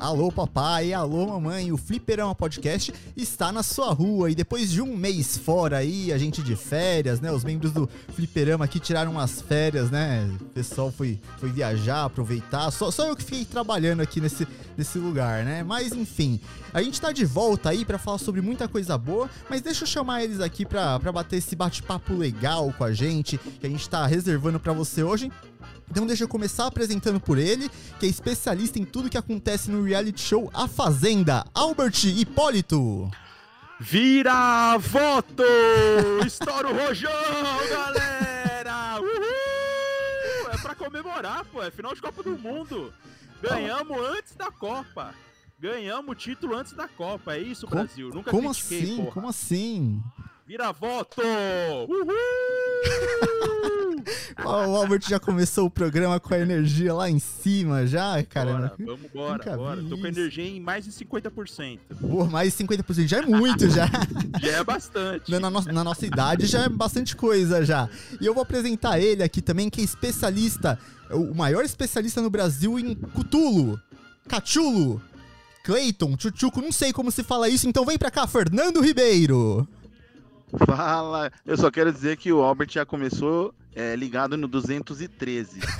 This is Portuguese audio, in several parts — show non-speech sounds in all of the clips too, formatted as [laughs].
Alô papai, alô mamãe, o Fliperama Podcast está na sua rua e depois de um mês fora aí, a gente de férias, né? Os membros do Fliperama aqui tiraram umas férias, né? O pessoal foi, foi viajar, aproveitar. Só, só eu que fiquei trabalhando aqui nesse, nesse lugar, né? Mas enfim, a gente tá de volta aí para falar sobre muita coisa boa, mas deixa eu chamar eles aqui pra bater esse bate-papo legal com a gente, que a gente tá reservando para você hoje. Então deixa eu começar apresentando por ele, que é especialista em tudo que acontece no reality show A Fazenda, Albert Hipólito. Vira voto! Estoura o rojão, galera! Uhul! É pra comemorar, pô. É final de Copa do Mundo. Ganhamos antes da Copa. Ganhamos o título antes da Copa. É isso, Como- Brasil. Nunca Como critiquei, assim? porra. Como assim? Vira voto! Uhul! [laughs] O Albert já começou o programa com a energia lá em cima já, cara. Bora, vamos bora. vi Tô com energia em mais de 50%. Pô, mais 50% já é muito já. [laughs] Já é bastante. Na, no- na nossa idade já é bastante coisa já. E eu vou apresentar ele aqui também, que é especialista, o maior especialista no Brasil em Cutulo, Cachulo, Clayton, Chuchuco, não sei como se fala isso, então vem pra cá, Fernando Ribeiro. Fala, eu só quero dizer que o Albert já começou é, ligado no 213. [laughs]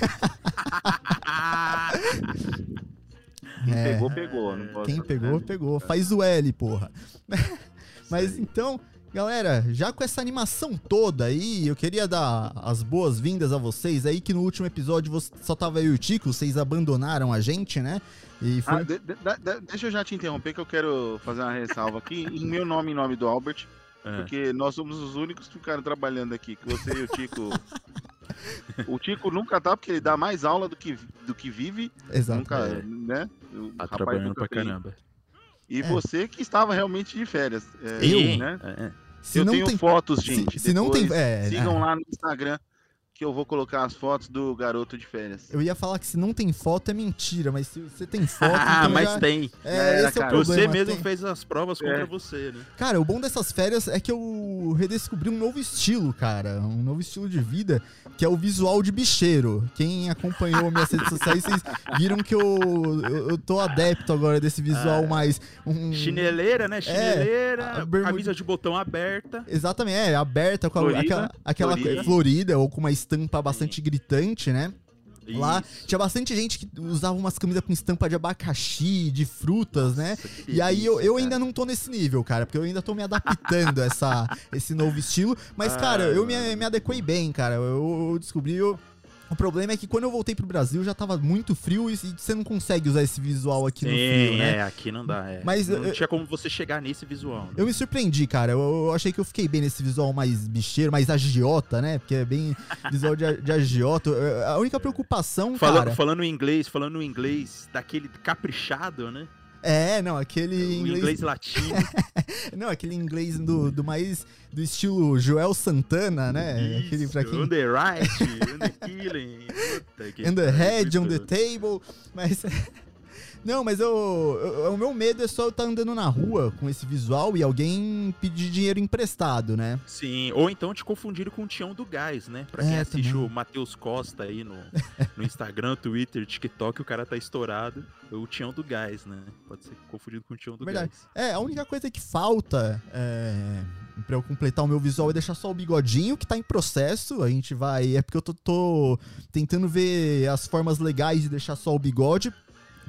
Quem É. pegou, pegou. Não posso, Quem pegou, né? pegou. Faz o L, porra. [laughs] Mas então, galera, já com essa animação toda aí, eu queria dar as boas-vindas a vocês aí, que no último episódio só tava eu e o Tico, vocês abandonaram a gente, né? E foi. Ah, de- de- de- deixa eu já te interromper que eu quero fazer uma ressalva aqui em meu nome e nome do Albert, É. porque nós somos os únicos que ficaram trabalhando aqui, que você e o Tico. [laughs] o Tico nunca tá, porque ele dá mais aula do que, do que vive, Exato. nunca, É. né? O Tá rapaz trabalhando nunca pra tem- caramba. E É. você que estava realmente de férias. é, Eu? né? É, é. Se eu não tenho tem. fotos, se- gente. se não tem- é, sigam é. lá no Instagram que eu vou colocar as fotos do garoto de férias. Eu ia falar que se não tem foto é mentira, mas se você tem [laughs] foto, Ah, então mas já... tem. É, Era, esse é o cara. problema. Você mesmo tem- fez as provas contra É. você, né? Cara, o bom dessas férias é que eu redescobri um novo estilo, cara. Um novo estilo de vida, que é o visual de bicheiro. Quem acompanhou minhas redes sociais, vocês viram que eu, eu, eu tô adepto agora desse visual É. mais. Um... Chineleira, né? Chineleira, a bermuda- camisa de botão aberta. Exatamente, é, aberta, com a- Florida, aquela, aquela florida. florida, ou com uma estampa bastante gritante, né? Lá Isso. tinha bastante gente que usava umas camisas com estampa de abacaxi, de frutas, né? Nossa, que E aí eu, delícia, eu cara. ainda não tô nesse nível, cara, porque eu ainda tô me adaptando a essa, esse novo estilo. Mas, cara, Ai, eu me, mano. me adequei bem, cara. Eu, eu descobri. eu- o problema é que quando eu voltei pro Brasil já tava muito frio e, e você não consegue usar esse visual aqui no frio, né? é, aqui não dá. É. Mas, não eu- tinha como você chegar nesse visual. né? Eu me surpreendi, cara. Eu, eu achei que eu fiquei bem nesse visual mais bicheiro, mais agiota, né? Porque é bem [laughs] visual de, de agiota. A única preocupação, Falando, cara. falando em inglês, falando em inglês daquele caprichado, né? É, não, aquele o inglês. inglês latino. [laughs] Não, aquele inglês do, do mais. do estilo Joel Santana, né? aquele pra Isso, quem. On the right, on the killing. Puta And the head on the table. Mas. Não, mas eu, eu- O meu medo é só eu estar andando na rua com esse visual e alguém pedir dinheiro emprestado, né? Sim, ou então te confundiram com o Tião do Gás, né? Pra quem É, assiste também. o Matheus Costa aí no, no Instagram, Twitter, TikTok, o cara tá estourado. O Tião do Gás, né? Pode ser confundido com o Tião do Verdade. Gás. É, a única coisa que falta é, pra eu completar o meu visual é deixar só o bigodinho, que tá em processo. A gente vai. É porque eu tô, tô tentando ver as formas legais de deixar só o bigode.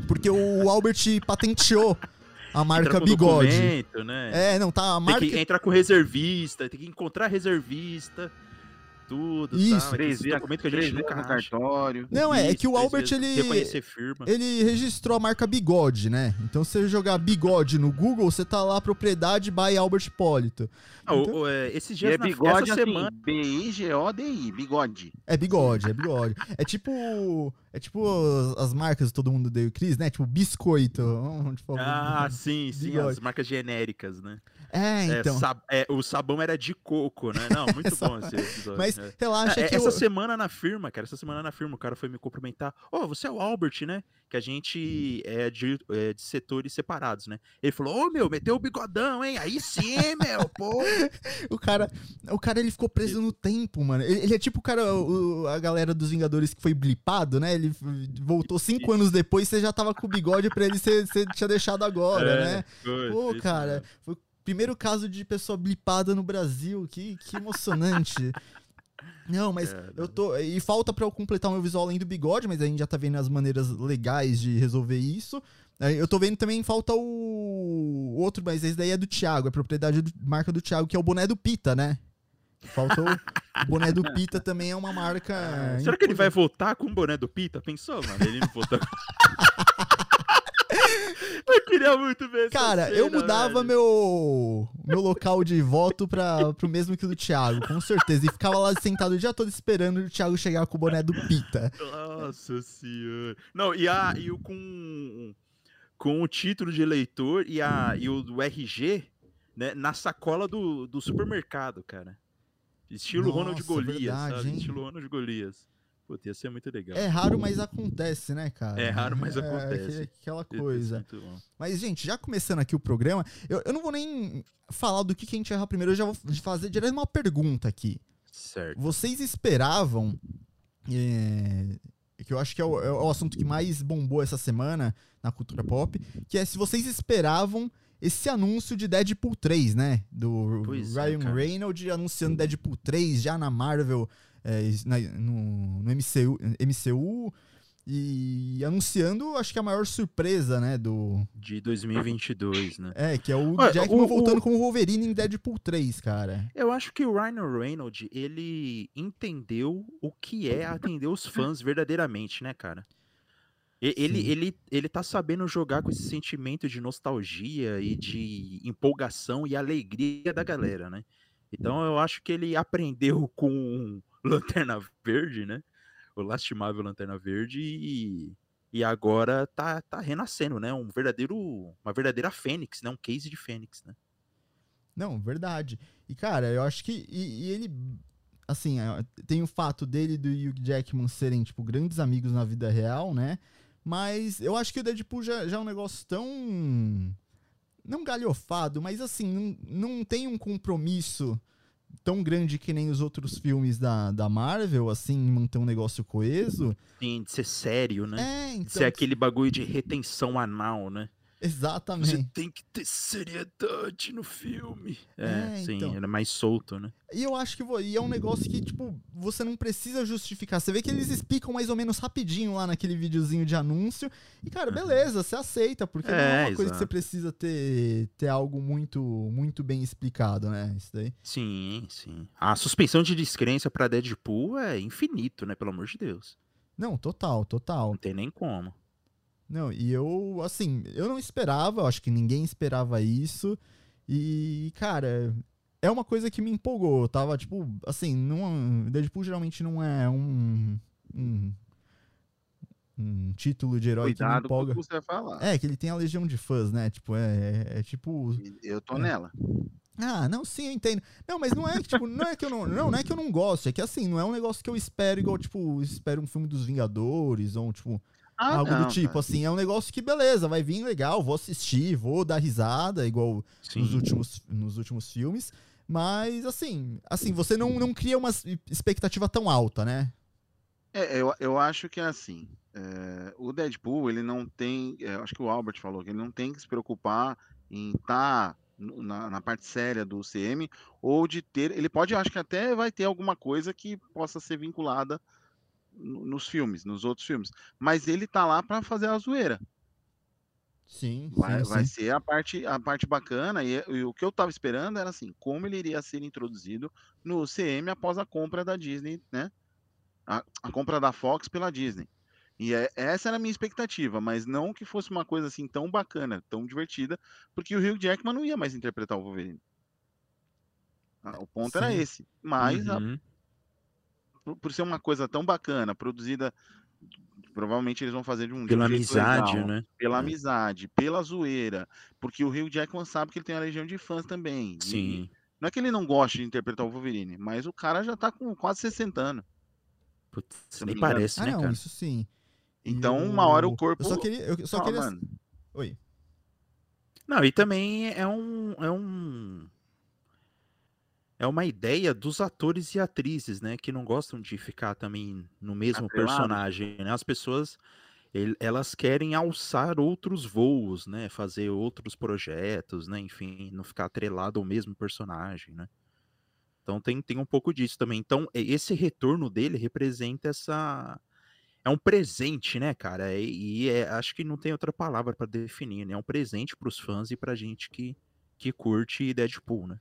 Porque o Albert patenteou a marca bigode. né? É, não, tá. A Tem marca. que entrar com reservista, tem que encontrar reservista, tudo. Isso. Tal. Três dias, documento que a gente nunca no acha. cartório. Não, é, é que o Albert, ele. Ele registrou a marca Bigode, né? Então, se você jogar Bigode no Google, você tá lá, propriedade by Albert Hipólito. Ah, o- então- o- é, esses E dias é na, bigode essa assim, semana. B-I-G-O-D-I, bigode. É bigode, é bigode. É tipo. É tipo as, as marcas que todo mundo deu Cris, né? Tipo biscoito. tipo, Ah, sim, sim, Bigode. as marcas genéricas, né? É, É, então. sab- é, o sabão era de coco, né? Não, muito [laughs] bom esse episódio. Mas é. relaxa É, que essa eu- semana na firma, cara, essa semana na firma, o cara foi me cumprimentar. Ô, você é o Albert, né? que a gente é de, é de setores separados, né? Ele falou, ô meu, meteu o bigodão, hein? Aí sim, meu, pô. [laughs] O cara, o cara ele ficou preso no tempo, mano. Ele, ele é tipo o cara, o- a galera dos Vingadores que foi blipado, né? Ele voltou cinco anos depois, você já tava com o bigode pra ele, você, você tinha deixado agora, É, né? foi, Pô, cara, foi primeiro caso de pessoa blipada no Brasil. Que, que emocionante. [laughs] Não, mas É, eu tô. E falta pra eu completar o meu visual além do bigode, mas a gente já tá vendo as maneiras legais de resolver isso. Eu tô vendo também falta o outro, mas esse daí é do Thiago, é propriedade do, marca do Thiago, que é o boné do Pita, né? Faltou o boné do Pita também é uma marca. Será que ele vai importante. voltar com o boné do Pita? Pensou, mano? Ele não voltou. [laughs] eu queria muito ver essa Cara, eu cena, mudava velho. meu meu local de voto pra, pro mesmo que o do Thiago, com certeza. E ficava lá sentado o dia todo esperando o Thiago chegar com o boné do Pita. Nossa senhora. Não, e, a, e o com, com o título de eleitor e, a, e o do RG né, na sacola do, do supermercado, cara. Estilo Ronald Nossa, Golias, verdade, sabe? hein? Estilo Ronald Golias. Puta, ia ser muito legal. É raro, mas acontece, né, cara? É raro, mas É, acontece. aquele- aquela ter coisa. Mas, gente, já começando aqui o programa, eu, eu não vou nem falar do que, que a gente vai errar primeiro, eu já vou fazer direto uma pergunta aqui. Certo. Vocês esperavam, é, que eu acho que é o, é o assunto que mais bombou essa semana na cultura pop, que é se vocês esperavam esse anúncio de Deadpool 3, né? Do Pois é, Ryan cara. Reynolds anunciando Deadpool 3 já na Marvel, é, na- no, no MCU, MCU e anunciando, acho que a maior surpresa, né? Do, De 2022, né? é, que é o Olha, Jackman o- o- voltando como Wolverine em Deadpool 3, cara. Eu acho que o Ryan Reynolds, ele entendeu o que é atender os fãs verdadeiramente, né, cara? Ele, Sim. ele, ele tá sabendo jogar com esse sentimento de nostalgia e de empolgação e alegria da galera, né? Então eu acho que ele aprendeu com [laughs] Lanterna Verde, né? O lastimável Lanterna Verde e, e agora tá, tá renascendo, né? Um verdadeiro, uma verdadeira fênix, né? Um case de fênix, né? Não, verdade. E, cara, eu acho que. E, e ele. Assim, é, tem o fato dele e do Hugh Jackman serem, tipo, grandes amigos na vida real, né? Mas eu acho que o Deadpool já, já é um negócio tão. Não galhofado, mas assim, não, não tem um compromisso tão grande que nem os outros filmes da, da Marvel, assim, manter um negócio coeso. Sim, de ser sério, né? É, então. Ser aquele bagulho de retenção anal, né? Você Exatamente. tem que ter seriedade no filme. É, É, sim, então. ele é mais solto, né? E eu acho que e é um negócio que, tipo, você não precisa justificar. Você vê que eles explicam mais ou menos rapidinho lá naquele videozinho de anúncio. E, cara, beleza, você aceita, porque não é É, uma coisa que você exato. precisa ter, ter algo muito, muito bem explicado, né? Isso daí. Sim, sim. A suspensão de descrença pra Deadpool é infinito, né? Pelo amor de Deus. Não, total, total. Não tem nem como. Não, e eu, assim, eu não esperava, acho que ninguém esperava isso. E, cara, é uma coisa que me empolgou. Eu tava, tipo, assim, não, Deadpool geralmente não é um. um, um título de herói que me Cuidado com o empolga. que você vai falar. É, que ele tem a legião de fãs, né? Tipo, é, é, é tipo. Eu tô É. nela. Ah, não, sim, eu entendo. Não, mas não é que, tipo, não é que eu não. Não, não é que eu não gosto. É que assim, não é um negócio que eu espero, igual, tipo, espero um filme dos Vingadores, ou, tipo, Ah, algo não, do tipo, assim, é um negócio que, beleza, vai vir legal, vou assistir, vou dar risada, igual Sim. nos últimos, nos últimos filmes. Mas, assim, assim, você não, não cria uma expectativa tão alta, né? É, eu, eu acho que é assim. é, o Deadpool, ele não tem. é, acho que o Albert falou que ele não tem que se preocupar em estar na, na parte séria do CM ou de ter. Ele pode, acho que até vai ter alguma coisa que possa ser vinculada nos filmes, nos outros filmes. Mas ele tá lá pra fazer a zoeira. Sim, Vai, vai ser a parte, a parte bacana. E, e o que eu tava esperando era assim, como ele iria ser introduzido no CM após a compra da Disney, né? A, a compra da Fox pela Disney. E é- essa era a minha expectativa, mas não que fosse uma coisa assim tão bacana, tão divertida, porque o Hugh Jackman não ia mais interpretar o Wolverine. Ah, O ponto era Sim. esse. Mas a- Uhum. por, por ser uma coisa tão bacana, produzida, provavelmente eles vão fazer de um, de um Pela amizade, legal né? pela É. amizade, pela zoeira, porque o Hugh Jackman sabe que ele tem uma legião de fãs também. e Sim. não é que ele não goste de interpretar o Wolverine, mas o cara já tá com quase 60 anos. Putz, eu nem parece, Ah, né, não, cara? isso sim. Então, E uma hora o corpo. Eu só queria. Eu só Fala, queria. mano. Oi. Não, e também é um. É um. É uma ideia dos atores e atrizes, né? Que não gostam de ficar também no mesmo Atrelado. personagem, né? As pessoas, el- elas querem alçar outros voos, né? Fazer outros projetos, né? Enfim, não ficar atrelado ao mesmo personagem, né? Então tem, tem um pouco disso também. Então, esse retorno dele representa essa. É um presente, né, cara? E, e é- acho que não tem outra palavra pra definir, né? É um presente pros fãs e pra gente que, que curte Deadpool, né?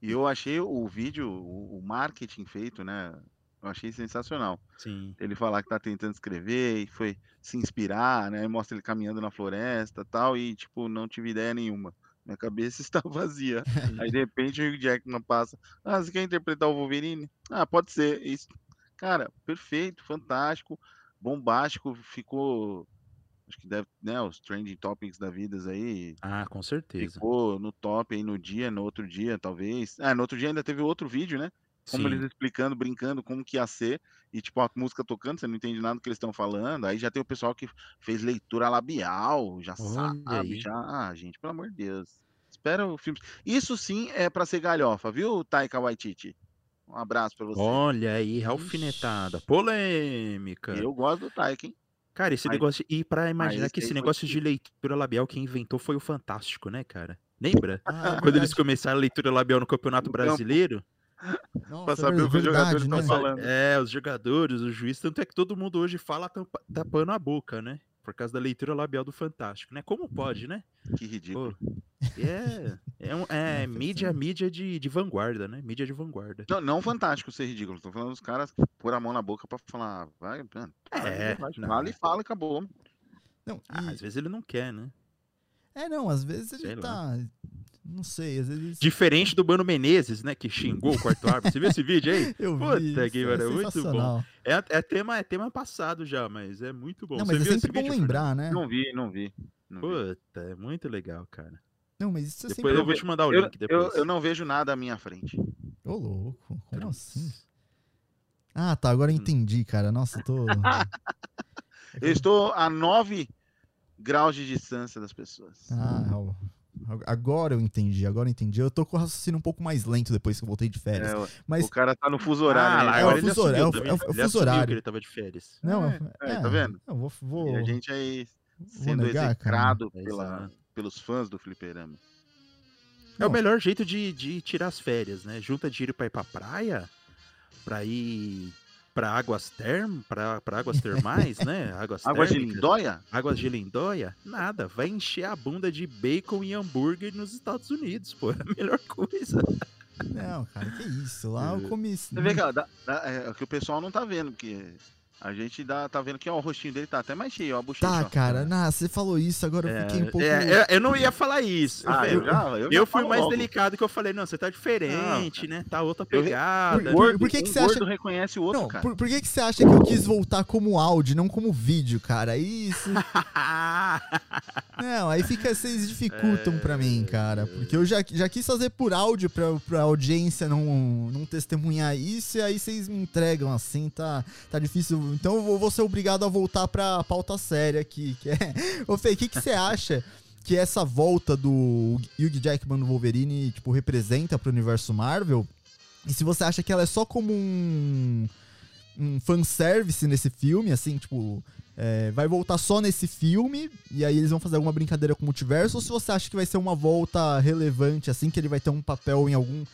E eu achei o vídeo, o, o marketing feito, né? Eu achei sensacional. Sim. Ele falar que tá tentando escrever e foi se inspirar, né? Mostra ele caminhando na floresta e tal, e tipo, não tive ideia nenhuma. Minha cabeça [laughs] está vazia. Aí de repente o Jackman passa. Ah, você quer interpretar o Wolverine? Ah, pode ser. Isso. Cara, perfeito, fantástico, bombástico, ficou. Acho que deve, né? Os trending topics da vida aí. Ah, com certeza. Ficou no top aí no dia, no outro dia, talvez. Ah, no outro dia ainda teve outro vídeo, né? Como Sim. eles explicando, brincando como que ia ser, e tipo, a música tocando, você não entende nada do que eles estão falando. Aí já tem o pessoal que fez leitura labial, já Olha sabe, aí. já. Ah, gente, pelo amor de Deus. Espera o filme. Isso sim é pra ser galhofa, viu, Taika Waititi? Um abraço pra você. Olha aí, alfinetada. Polêmica. Eu gosto do Taika, hein? Cara, esse Mas- negócio. E pra imaginar que esse negócio de leitura labial, quem inventou foi o Fantástico, né, cara? [laughs] Lembra? Ah, é Quando eles começaram a leitura labial no Campeonato campo. Brasileiro? Nossa, pra é saber o que os jogadores né? estão falando. É, os jogadores, os juízes, tanto é que todo mundo hoje fala tapando a boca, né? Por causa da leitura labial do Fantástico, né? Como pode, né? Que ridículo. Pô, é, é, um- é É, mídia, mídia de, de vanguarda, né? Mídia de vanguarda. Não, não fantástico ser ridículo. Tô falando dos caras pôr a mão na boca pra falar, "Ah, vai, mano. É, vai, não. fala e fala e acabou. Não, Ah, e- às vezes ele não quer, né? É, não, às vezes Sei ele lá. tá. Não sei, às vezes. Diferente do Mano Menezes, né? Que xingou o quarto árbitro. Você viu esse vídeo aí? [laughs] Eu Puta vi, que isso é pariu, muito bom. É, é, tema, é tema passado já, mas é muito bom. Não, Você mas é viu esse sempre bom vídeo, lembrar, né? Não vi, não vi. não vi. Puta, é muito legal, cara. Não, mas isso é Depois sempre. eu vou te mandar o Eu, link depois. eu, eu não vejo nada à minha frente. Ô, louco, como assim? Ah, tá, agora eu entendi, cara. Nossa, eu tô. [laughs] Eu estou a 9 graus de distância das pessoas. Ah, ó, agora eu entendi, agora eu entendi. Eu tô com o raciocínio um pouco mais lento depois que eu voltei de férias. É, o- Mas. O cara tá no fuso horário. Ah, né? lá, É agora o fuso horário, é o- é o- é o Ele fuso horário. que ele tava de férias. Não, É, é, tá vendo? Eu vou. vou E a gente aí vou sendo negar, cara. execrado É, pela, pelos fãs do Fliperama. É o Não. melhor jeito de, de tirar as férias, né? Junta dinheiro pra ir pra praia, pra ir pra águas term, pra, pra águas termais, né? [laughs] Águas Água de Lindóia? Águas de Lindóia? Nada. Vai encher a bunda de bacon e hambúrguer nos Estados Unidos, pô. [laughs] É a melhor coisa. Não, cara, que isso? Lá eu comi. Você vê que, ó, dá- dá- é, que o pessoal não tá vendo, porque a gente dá, tá vendo que ó, o rostinho dele tá até mais cheio, ó, a bochecha. Tá, ó. cara, nah, você falou isso, agora eu fiquei um pouco. É, é, eu não ia falar isso. Ah, eu, eu já, eu, eu já fui mais logo. delicado que eu falei, não, você tá diferente, né? Tá outra Eu- pegada. Por- Gordo, por que que um você acha- reconhece o outro, Não, cara. por, por que, que você acha que eu quis voltar como áudio, não como vídeo, cara? Isso. [laughs] Não, aí fica, vocês dificultam pra mim, cara. Porque eu já, já quis fazer por áudio pra, pra audiência não, não testemunhar isso, e aí vocês me entregam assim, tá, tá difícil. Então eu vou, ser obrigado a voltar pra pauta séria aqui, que é. [laughs] Ô Fê, o que, que você acha que essa volta do Hugh Jackman no Wolverine, tipo, representa pro universo Marvel? E se você acha que ela é só como um, um fanservice nesse filme, assim, tipo, é, vai voltar só nesse filme, e aí eles vão fazer alguma brincadeira com o multiverso, ou se você acha que vai ser uma volta relevante, assim, que ele vai ter um papel em algum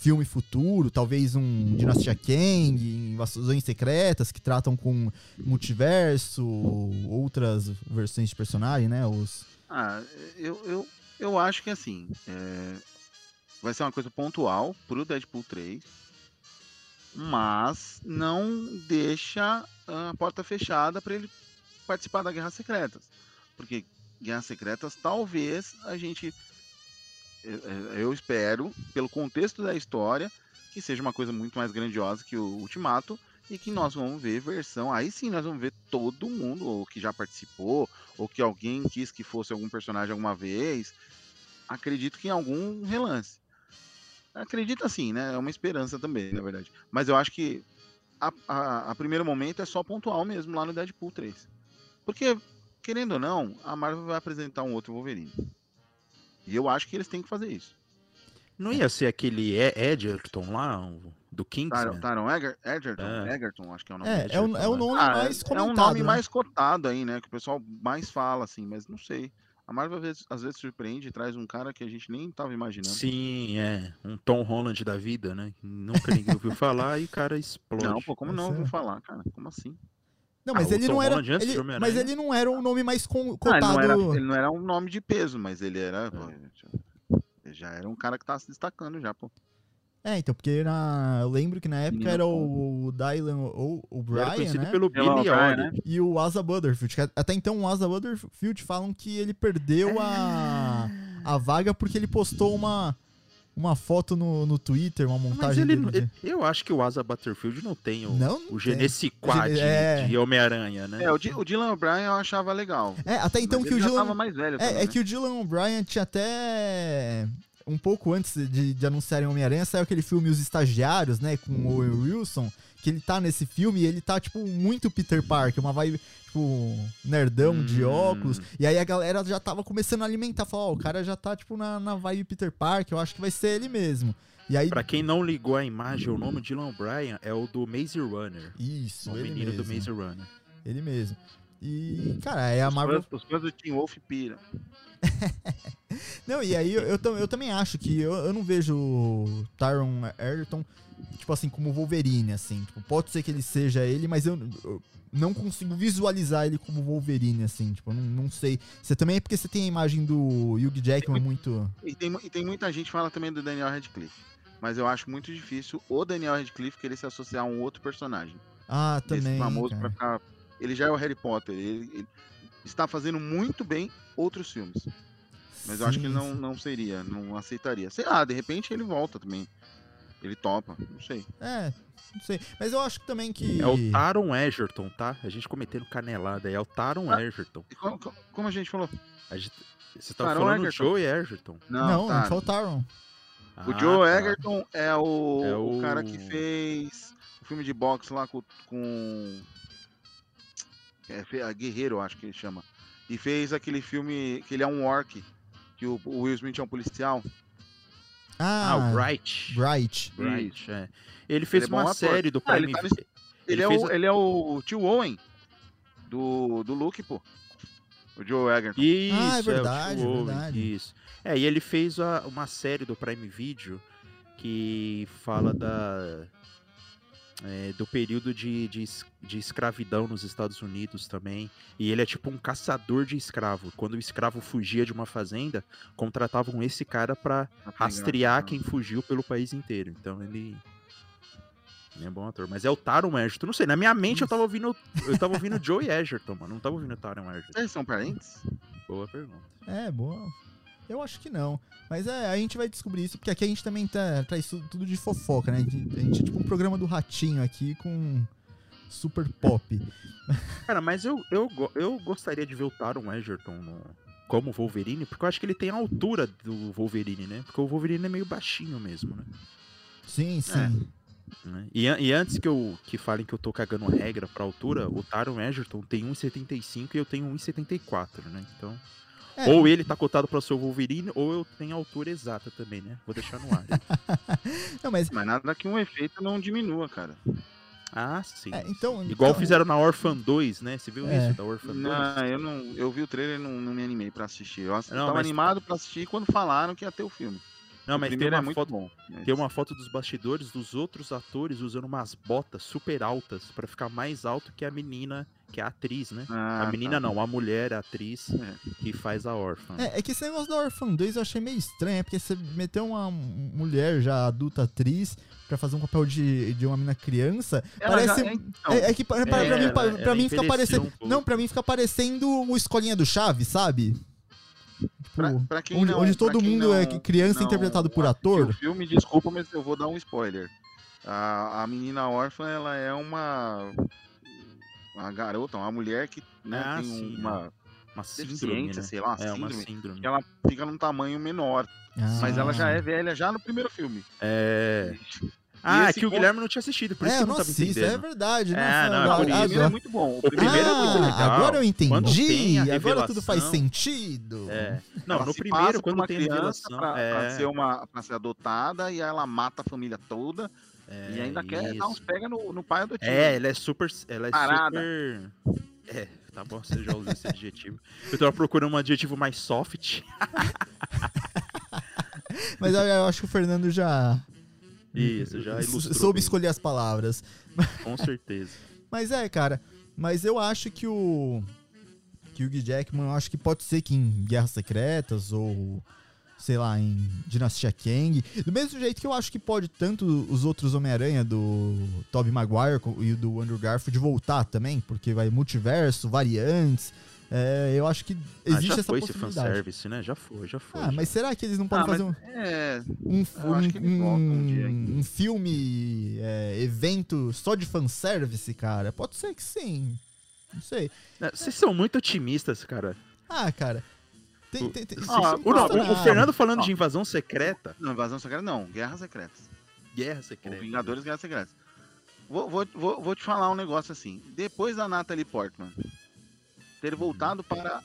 filme futuro, talvez um Dinastia Kang, Invasões Secretas, que tratam com multiverso, outras versões de personagem, né? Os... Ah, eu, eu, eu acho que assim, é, vai ser uma coisa pontual pro Deadpool 3, mas não deixa a porta fechada para ele participar da Guerra Secretas. Porque Guerras Secretas, talvez a gente. Eu- espero, pelo contexto da história, que seja uma coisa muito mais grandiosa que o Ultimato e que nós vamos ver versão. Aí sim nós vamos ver todo mundo, ou que já participou, ou que alguém quis que fosse algum personagem alguma vez. Acredito que em algum relance. Acredito assim, né? É uma esperança também, na verdade. Mas eu acho que a, a, a primeiro momento é só pontual mesmo lá no Deadpool 3. Porque, querendo ou não, a Marvel vai apresentar um outro Wolverine. E eu acho que eles têm que fazer isso. Não ia ser aquele E- Edgerton lá, do Kingsman? Taron, Taron Eger- Edgerton, É. Egerton, acho que é o nome É, é o, é o nome Ah, mais é comentado. um nome né? mais cotado aí, né? Que o pessoal mais fala, assim, mas não sei. A Marvel às vezes, às vezes surpreende e traz um cara que a gente nem tava imaginando. Sim, é. Um Tom Holland da vida, né? Nunca ninguém ouviu falar e o cara explode. Não, pô, como não Esse ouviu é- falar, cara? Como assim? Não, mas Ah, o ele Tom não era. Ele- mas ele não era o nome mais con- Ah, ele, cotado. não era, ele não era um nome de peso, mas ele era. pô, ele já era um cara que tá se destacando já, pô. É, então, porque na... eu lembro que na época Menino era bom. o Dylan ou o Brian, conhecido né? pelo Billy né? E o Asa Butterfield. que Até então o Asa Butterfield falam que ele perdeu a, a vaga porque ele postou uma, uma foto no, no Twitter, uma Mas montagem ele, dele. eu acho que o Asa Butterfield não tem o, Não, não o. Genesiquad É. de Homem-Aranha, né? É, o, o Dylan O'Brien eu achava legal. É, até então mas que o Dylan. tava mais velho É, também, é né? que o Dylan O'Brien tinha até. Um pouco antes de, de anunciarem Homem-Aranha, saiu aquele filme Os Estagiários, né? Com o Owen Wilson. Que ele tá nesse filme e ele tá, tipo, muito Peter Parker. Uma vibe, tipo, nerdão de Hum. óculos. E aí a galera já tava começando a alimentar. Falou, ó, o cara já tá, tipo, na, na vibe Peter Parker. Eu acho que vai ser ele mesmo. E aí. Pra quem não ligou a imagem, o nome de Dylan O'Brien é o do Maze Runner. Isso, O menino do mesmo. Maze Runner. Ele mesmo. E, cara, é a Os Marvel. Os fãs do Team Wolf piram. [laughs] Não, e aí eu, eu, eu também acho que eu, eu não vejo Tyron Egerton, tipo assim, como Wolverine, assim. Tipo, pode ser que ele seja ele, mas eu, eu não consigo visualizar ele como Wolverine, assim. Tipo, não, não sei. Você também é porque você tem a imagem do Hugh Jackman muito. E tem, e tem muita gente que fala também do Daniel Radcliffe. Mas eu acho muito difícil o Daniel Radcliffe querer se associar a um outro personagem. Ah, também. famoso cara. pra ficar. Ele já é o Harry Potter. Ele, ele está fazendo muito bem outros filmes. Mas eu acho que ele Sim, não, sim. não seria, não aceitaria. Sei lá, de repente ele volta também. Ele topa, não sei. É, não sei. Mas eu acho que também que. É o Taron Egerton, tá? A gente cometendo canelada aí. É o Taron Ah. Egerton. E co- co- como, a gente falou? A gente... Você tá Taron falando Egerton. Joey Egerton. Não, Não, não, tá. foi o Taron. O Ah, Joe tá. Egerton é o, É o o- cara que fez o filme de boxe lá com. com é, a Guerreiro, acho que ele chama. E fez aquele filme que ele é um orc. Que o, o Will Smith é um policial. Ah, Ah, o Bright. Bright. Bright, é. Ele fez Ele é uma ator. série do Ah, ele Prime tá Video. nesse- Ele Ele, é, fez o, a- ele é o tio Owen do, do Luke, pô. O Joe Egerton. Isso, Ah, é o verdade, Tio é Owen, verdade. Isso. É, e ele fez a- uma série do Prime Video que fala da é, do período de, de, de escravidão nos Estados Unidos também. E ele é tipo um caçador de escravo. Quando o escravo fugia de uma fazenda, contratavam esse cara pra rastrear quem fugiu pelo país inteiro. Então ele. Ele é bom ator. Mas é o Taron Egerton. Não sei, na minha mente eu tava ouvindo. Eu tava ouvindo o Joey Egerton, mano. Não tava ouvindo o Taron Egerton. Eles são parentes? Boa pergunta. É, boa. Eu acho que não. Mas é, a gente vai descobrir isso, porque aqui a gente também tá, traz tudo, de fofoca, né? A gente, a gente é tipo um programa do Ratinho aqui com super pop. [laughs] Cara, mas eu, eu, eu gostaria de ver o Taron Egerton no- como Wolverine, porque eu acho que ele tem a altura do Wolverine, né? Porque o Wolverine é meio baixinho mesmo, né? Sim, sim. Né? E, e antes que eu que falem que eu tô cagando regra pra altura, o Taron Egerton tem 1,75 e eu tenho 1,74, né? Então. É, Ou ele tá cotado pra ser o Wolverine, ou eu tenho a altura exata também, né? Vou deixar no ar. [laughs] Não, mas. Mas nada que um efeito não diminua, cara. ah, sim. é, então, Igual então, fizeram na Orphan 2, né? Você viu É. isso da Orphan 2? Não, eu não. Eu vi o trailer e não, não me animei pra assistir. Eu, Não, tava mas- animado pra assistir quando falaram que ia ter o filme. Não, mas tem uma é muito foto bom. mas- Tem uma foto dos bastidores dos outros atores usando umas botas super altas pra ficar mais alto que a menina, que é a atriz, né? Ah, a menina tá. não, a mulher, a atriz É. que faz a órfã. É, é que esse negócio da Orphan 2 eu achei meio estranho, é porque você meteu uma mulher já adulta atriz pra fazer um papel de, de uma menina criança. Ela parece. já- então, é, é que É, pra mim, ela- pra, ela pra mim fica parecendo. um não, pra mim fica parecendo o Escolinha do Chaves, sabe? Tipo, pra, pra quem onde, não- onde todo quem mundo não- é criança não interpretado por ator. O filme, desculpa, mas eu vou dar um spoiler. A, a menina órfã, ela é uma. Uma garota, uma mulher que né, Ah, tem sim, uma Uma síndrome, né? sei lá, É, uma síndrome, síndrome. que ela fica num tamanho menor. Mas ela já é velha já no primeiro filme. É, Ah, é que o Guilherme não tinha assistido, por isso É, que eu não não tava assisto, é entendendo. verdade. É, nossa, não, é agora- por O isso. primeiro é agora- muito bom. O primeiro primeiro é muito Ah, legal. agora eu entendi. Agora tudo faz sentido. É. Não, Ela no se primeiro, quando uma tem criança revelação. pra, pra é, ser uma, pra ser adotada e ela mata a família toda é, e ainda quer dar uns isso. pega no, no pai adotivo. É, ela é super. Ela é Parada. super. É, tá bom, você já usou esse adjetivo. Eu tava procurando um adjetivo mais soft. [laughs] Mas eu, eu acho que o Fernando já. Isso, já ilustrou. Soube bem, escolher as palavras. Com certeza. [laughs] Mas é, cara. Mas eu acho que o. Que o Hugh Jackman, eu acho que pode ser que em Guerras Secretas ou. Sei lá, em Dinastia Kang. Do mesmo jeito que eu acho que pode tanto os outros Homem-Aranha do Tobey Maguire e do Andrew Garfield voltar também, porque vai multiverso, variantes. É, eu acho que Ah, existe já essa foi esse possibilidade. fanservice, né? Já foi, já foi. Ah, já. mas será que eles não podem Ah, fazer um, é, um, um um, um filme, é, evento só de fanservice, cara? Pode ser que sim. Não sei. É, Vocês são muito otimistas, cara. Ah, cara. Tem, O- tem, tem, Ah, o, não, o-. Fernando falando Ó. de invasão secreta, não, invasão secreta não, guerras secretas. guerra Ou secreta. Vingadores Guerras Secretas. Vou, vou, vou, vou te falar um negócio assim. Depois da Natalie Portman ter voltado para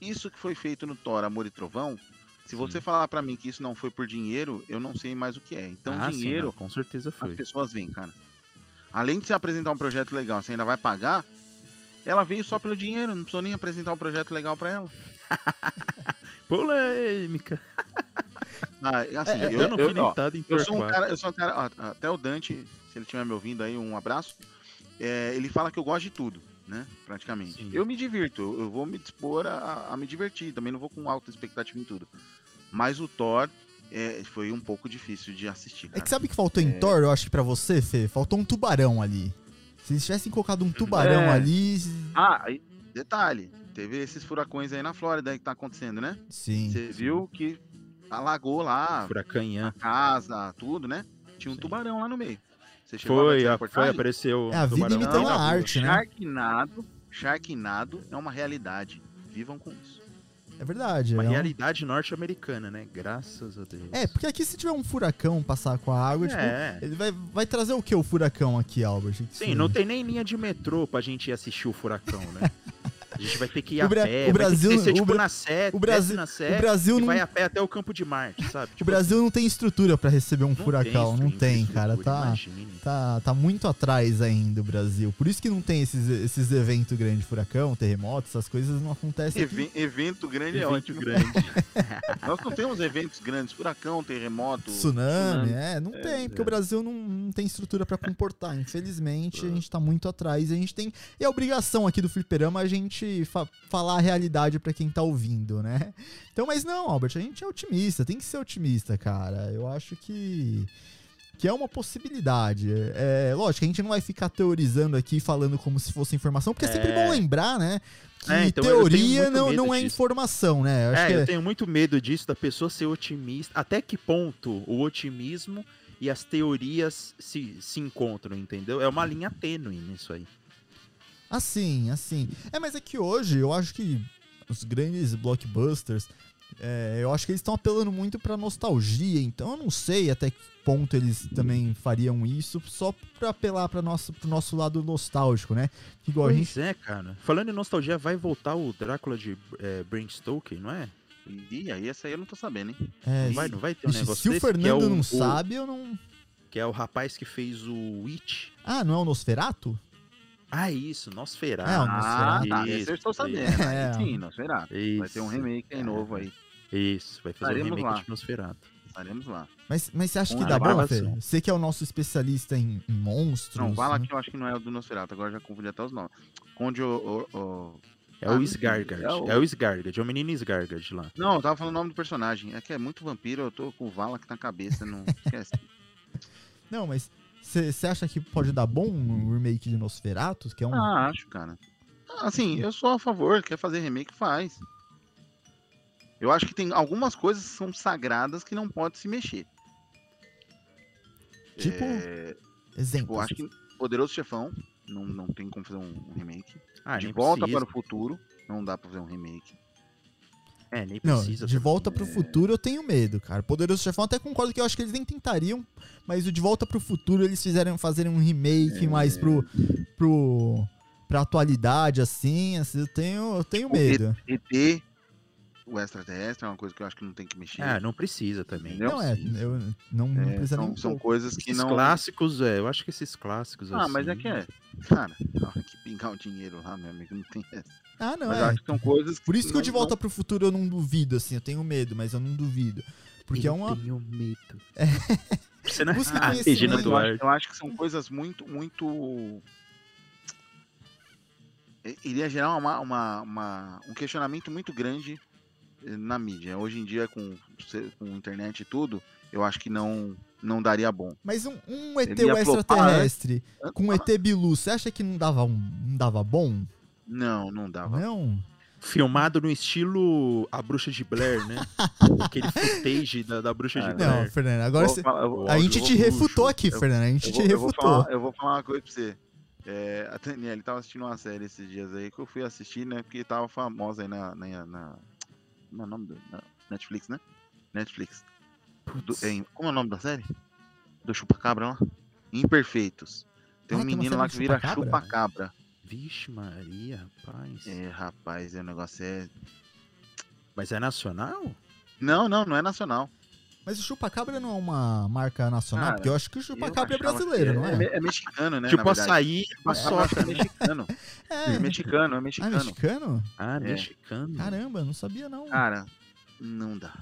isso que foi feito no Thor, Amor e Trovão, se você Sim. falar pra mim que isso não foi por dinheiro, eu não sei mais o que é. Então, Ah, sim, dinheiro, não, com certeza as foi. pessoas vêm, cara. Além de você apresentar um projeto legal, você ainda vai pagar, ela veio só pelo dinheiro, não precisou nem apresentar um projeto legal pra ela. [laughs] Polêmica. Ah, assim, É, eu, Eu, não fui eu, ó, Eu sou um 4. cara, eu sou um cara, ó, até o Dante, se ele estiver me ouvindo aí, um abraço. é, ele fala que eu gosto de tudo, né? Praticamente. Sim. Eu me divirto, eu, vou me dispor a, a me divertir, também não vou com alta expectativa em tudo. Mas o Thor é, foi um pouco difícil de assistir. É Cara. que sabe o que faltou em É. Thor, eu acho que pra você, Fê? Faltou um tubarão ali. Se eles tivessem colocado um tubarão É. ali. Ah, detalhe, teve esses furacões aí na Flórida que tá acontecendo, né? Sim. Você viu que alagou lá a Furacanhã. casa, tudo, né? Tinha um Sim. tubarão lá no meio. Você Foi, a, foi, apareceu. É, a um vida imitando na a arte, né? Sharknado, Sharknado é uma realidade. Vivam com isso. É verdade. Uma é um- realidade norte-americana, né? Graças a Deus. É, porque aqui se tiver um furacão passar com a água, tipo, É. ele vai, vai trazer o que o furacão aqui, Albert? Sim, não tem nem linha de metrô pra gente ir assistir o furacão, né? [laughs] A gente vai ter que ir O a pé, o vai Brasil- ter que descer, o tipo, na Sé, o Brasil- na Sé o Brasil e não- vai a pé até o campo de Marte, sabe? O Tipo, Brasil não tem estrutura pra receber um não furacão, não tem, cara. Tá, tá, tá muito atrás ainda o Brasil. Por isso que não tem esses, esses eventos grandes, furacão, terremoto, essas coisas não acontecem. Even- evento grande é Evento ótimo. grande. [laughs] Nós não temos eventos grandes, furacão, terremoto. Tsunami, tsunami. é, não tem, porque é. o Brasil não, não tem estrutura pra comportar. Infelizmente, a gente tá muito atrás. A gente tem. E a obrigação aqui do Fliperama é a gente fa- falar a realidade pra quem tá ouvindo, né? Então, mas não, Albert, a gente é otimista, tem que ser otimista, cara. Eu acho que. Que é uma possibilidade. É, lógico, a gente não vai ficar teorizando aqui, falando como se fosse informação, porque é, sempre É. bom lembrar, né? Que É, então teoria não, não é disso. informação, né? Eu acho É, eu é- tenho muito medo disso, da pessoa ser otimista. Até que ponto o otimismo e as teorias se, se encontram, entendeu? É uma linha tênue nisso aí. Assim, assim. É, mas é que hoje eu acho que os grandes blockbusters, é, eu acho que eles estão apelando muito pra nostalgia, então eu não sei até que ponto eles também fariam isso só pra apelar para nosso, pro nosso lado nostálgico, né? Igual a gente. Pois é, cara. Falando em nostalgia, vai voltar o Drácula de é, Bram Stoker, não é? Ih, aí essa aí eu não tô sabendo, hein? É, Não vai, não vai ter um negócio se o desse? que é Fernando não o- sabe, eu não. Que é o rapaz que fez o Witch. Ah, não é o Nosferato? Ah, isso, Nosferatu. É, Ah, Nosferatu. tá. Esse eu estou sabendo. É. Sim, Nosferatu. Vai ter um Isso. remake aí novo aí. Isso, vai fazer Estaremos o remake lá. de Nosferatu. Estaremos lá. Mas, mas você acha Com que a dá bom, Fê? Você que é o nosso especialista em, em monstros. Não, fala né? que eu acho que não é o do Nosferatu, agora já confundi até os nomes. Onde o. o- o- É Ah, o Sgargard. é o- É o Sgargard, é o menino Sgargard lá. Não, eu tava falando o nome do personagem. É que é muito vampiro, eu tô com o Vala aqui na cabeça, não [laughs] esquece. Não, mas você acha que pode dar bom um remake de Nosferatu? Que é um. Ah, acho, cara. Assim, eu sou a favor, quer fazer remake, faz. Eu acho que tem algumas coisas que são sagradas que não pode se mexer. Tipo, É, exemplo. eu acho que Poderoso Chefão, não, não tem como fazer um, remake. Ah, De Volta precisa. para o Futuro, não dá pra fazer um remake. É, nem Não, precisa. de também. volta pro futuro eu tenho medo, cara. Poderoso Chefão até concordo que eu acho que eles nem tentariam, mas o de volta pro futuro eles fizeram fazerem um remake mais pro pro pra atualidade assim, assim, eu tenho eu tenho medo. ET, o extraterrestre, é uma coisa que eu acho que não tem que mexer. É, não precisa também. Entendeu? Não é, eu não, não É, precisa nem são, são coisas que Esses não. clássicos, é, eu acho que esses clássicos Ah, mas é assim, que é. Cara, [laughs] na hora que pingar o dinheiro lá, meu amigo, não tem essa. Ah, não Mas eu é. acho que são coisas. Por isso que não- de volta pro futuro eu não duvido assim, eu tenho medo, mas eu não duvido. Porque é eu uma tenho medo. Você não Busca ah, conhecimento. Regina Eu acho, eu acho que são coisas muito, muito. Iria gerar uma, uma, uma- um questionamento muito grande eh, na mídia. Hoje em dia, com, com internet e tudo, eu acho que não, não daria bom. Mas um, um ET ia flopar, extraterrestre com ET Bilu, você acha que não dava, um, não dava bom? Não, não dava. Não? Filmado no estilo A Bruxa de Blair, né? [laughs] Aquele footage da, da Bruxa de Ah, Blair. Não, Fernando, agora você... falar- vou- A gente te refutou aqui, Eu- Fernando, a gente te vou, eu, vou refutou. falar, eu vou falar uma coisa pra você. É, a Daniela tava assistindo uma série esses dias aí que eu fui assistir, né? Porque tava famosa aí na. na, na como é o nome do. na Netflix, né? Netflix. Do- em- como é o nome da série? Do Chupacabra lá? Imperfeitos. Tem Ah, um tem menino série lá que vira Chupacabra? Chupacabra. Vixe Maria, rapaz. É, rapaz, é, o negócio é. Mas é nacional? Não, não, não é nacional. Mas o chupacabra não é uma marca nacional? Cara, porque eu acho que o chupacabra é brasileiro, é, não é, é? é mexicano, né? tipo açaí paçoca, é né? mexicano. [laughs] É, É mexicano, é Ah, mexicano. mexicano? Ah, É. mexicano. Caramba, não sabia não. Cara, não dá.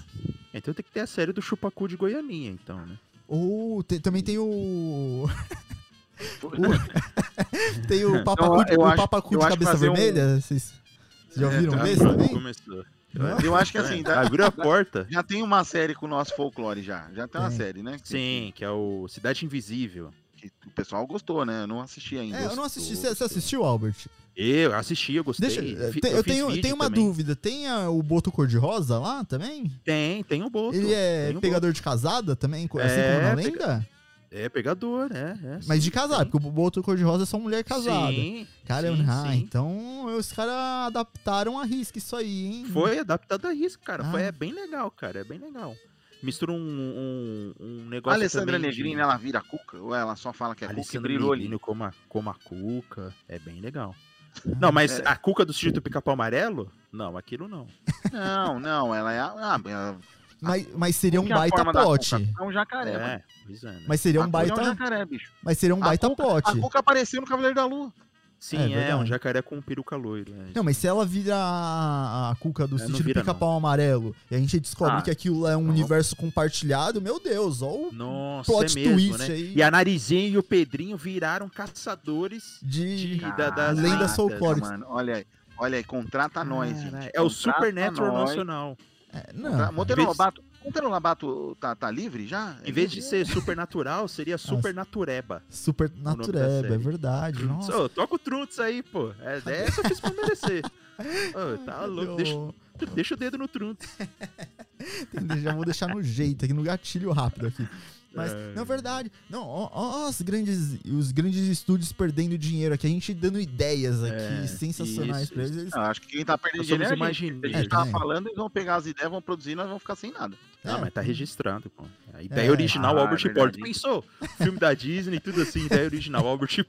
Então tem que ter a série do Chupacu de Goianinha, então, né? Ou tem- também tem o... [laughs] Tem o papacu, eu o acho- papacu eu de cabeça fazer um- vermelha? Vocês, vocês já É, ouviram tá. desse pronto, também? Começou. Eu acho que assim, dá- Abriu a porta. Já tem uma série com o nosso folclore já. Já tem uma Tem. série, né? Que- Sim, que é o Cidade Invisível. Que, o pessoal gostou, né? Eu não assisti ainda. É, eu não assisti. Você, assistiu, Albert? Eu assisti, eu gostei. Deixa, tem- eu, fiz tenho, tenho uma também. dúvida. Tem a- o Boto Cor-de-Rosa lá também? Tem, tem o Boto. Ele é pegador de casada também, assim É, como na pega- lenda? É pegador, é. é Mas de tem. porque o Boto Cor-de-Rosa é só mulher casada. Sim, Caramba, sim, ah, sim. então os caras adaptaram a risca isso aí, hein? Foi adaptado a risco, cara. Foi, Ah. é bem legal, cara. É bem legal. Mistura um, um, um A negócio. Alessandra também de- Negrini, ela vira cuca? Ou ela só fala que é cuca e Alessandra ali? Negrini como a, como a Cuca. É bem legal. Não, mas É. a Cuca do sítio do Pica-Pau Amarelo? Não, aquilo não. Não, não, ela é. a- Ah, ela, Mas, mas seria um é a baita plot. cuca? É um jacaré. mano. É, pois é. né? Mas seria A um cuca É um baita. jacaré, bicho. Mas seria um A baita cuca- plot. A cuca apareceu no Cavaleiro da Lua. Sim, É é, um jacaré com peruca loiro. é Não, mas se ela vira a, a cuca do É, não sítio do vira, pica-pau amarelo e a gente descobre Ah, que aquilo é um não. universo compartilhado, meu Deus, ó o Nossa, plot é mesmo, twist né? aí E a Narizinho e o Pedrinho viraram caçadores de. de, da, das lendas folclóricas. Mano, olha aí. Olha aí, contrata nós, gente. É o Supernatural nós. Nacional. É, não. Monteiro Vez- Lobato. Monteiro Lobato tá, tá livre já? Em vez de ser supernatural, seria [laughs] supernatureba. Super nome da natureba, é verdade. Nossa. Ô, toca o Trunks aí, pô. [laughs] É, essa eu fiz pra merecer. Ô, tá louco. Deixa, [laughs] deixa o dedo no Trunks. Tem- Já vou deixar no jeito aqui, no gatilho rápido aqui. Mas, É. não, verdade. Não, ó, ó os grandes, os grandes estúdios perdendo dinheiro aqui, a gente dando ideias aqui É, sensacionais isso, pra eles. eles- Eu acho que quem tá perdendo dinheiro é a gente. A gente É, tava também. falando, eles vão pegar as ideias, vão produzir e nós vamos ficar sem nada. Não, É. mas tá registrado, pô. A ideia É. original, Ah, Albert é Porter. Pensou? Filme da Disney, tudo assim, ideia original, Albert [laughs]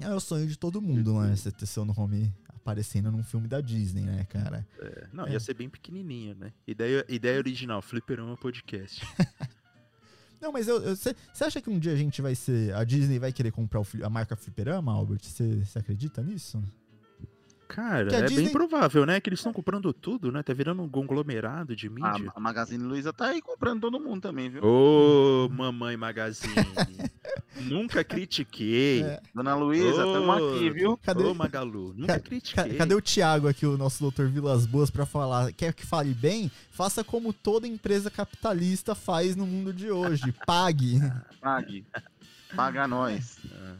É o sonho de todo mundo, né? Você ter seu nome aparecendo num filme da Disney, né, cara? É, Não, É. ia ser bem pequenininho, né? Ideia, ideia original, Fliperama Podcast. [laughs] Não, mas você acha que um dia a gente vai ser. A Disney vai querer comprar o a marca Fliperama, Albert? Você acredita nisso? Cara, a é Disney- bem provável, né? Que eles estão comprando tudo, né? Tá virando um conglomerado de A, mídia. a Magazine Luiza tá aí comprando todo mundo também, viu? Ô, mamãe Magazine. [laughs] Nunca critiquei. É. Dona Luísa, Ô, tamo aqui, viu? Cadê- Ô, Magalu, nunca Ca- critiquei. Ca- Cadê o Thiago aqui, o nosso doutor Vilas Boas, pra falar? Quer que fale bem? Faça como toda empresa capitalista faz no mundo de hoje. [laughs] Pague. Pague. Paga nós.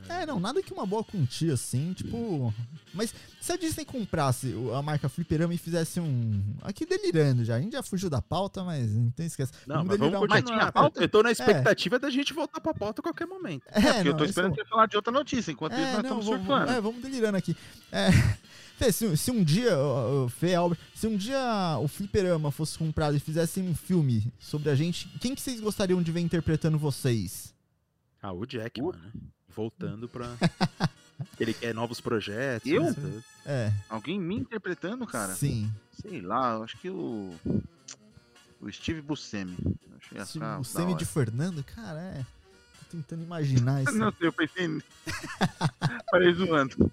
É, não, nada que uma boa quantia, assim, tipo. Mas se a Disney comprasse a marca Fliperama e fizesse um. Aqui delirando já. A gente já fugiu da pauta, mas então esquece. Não, mas delirar vamos um Mas continuar. tinha pauta? Eu tô na expectativa da gente voltar pra pauta a qualquer momento. É, Porque eu não, tô isso- esperando você falar de outra notícia, enquanto isso É, nós não, estamos vamos, surfando. é, vamos delirando aqui. É, [laughs] Fê, se, se um dia, Fê, Albert, se um dia o Fliperama fosse comprado e fizessem um filme sobre a gente, quem que vocês gostariam de ver interpretando vocês? Ah, o Jack, Uh. mano. Voltando pra. [laughs] Ele quer novos projetos. Eu? né. É, Alguém me interpretando, cara? sim. Sei lá, eu acho que o. O Steve Buscemi. O Semi hora. de Fernando, cara, é. Tô tentando imaginar [laughs] isso. Não sei, eu pensei. [laughs] Parei zoando.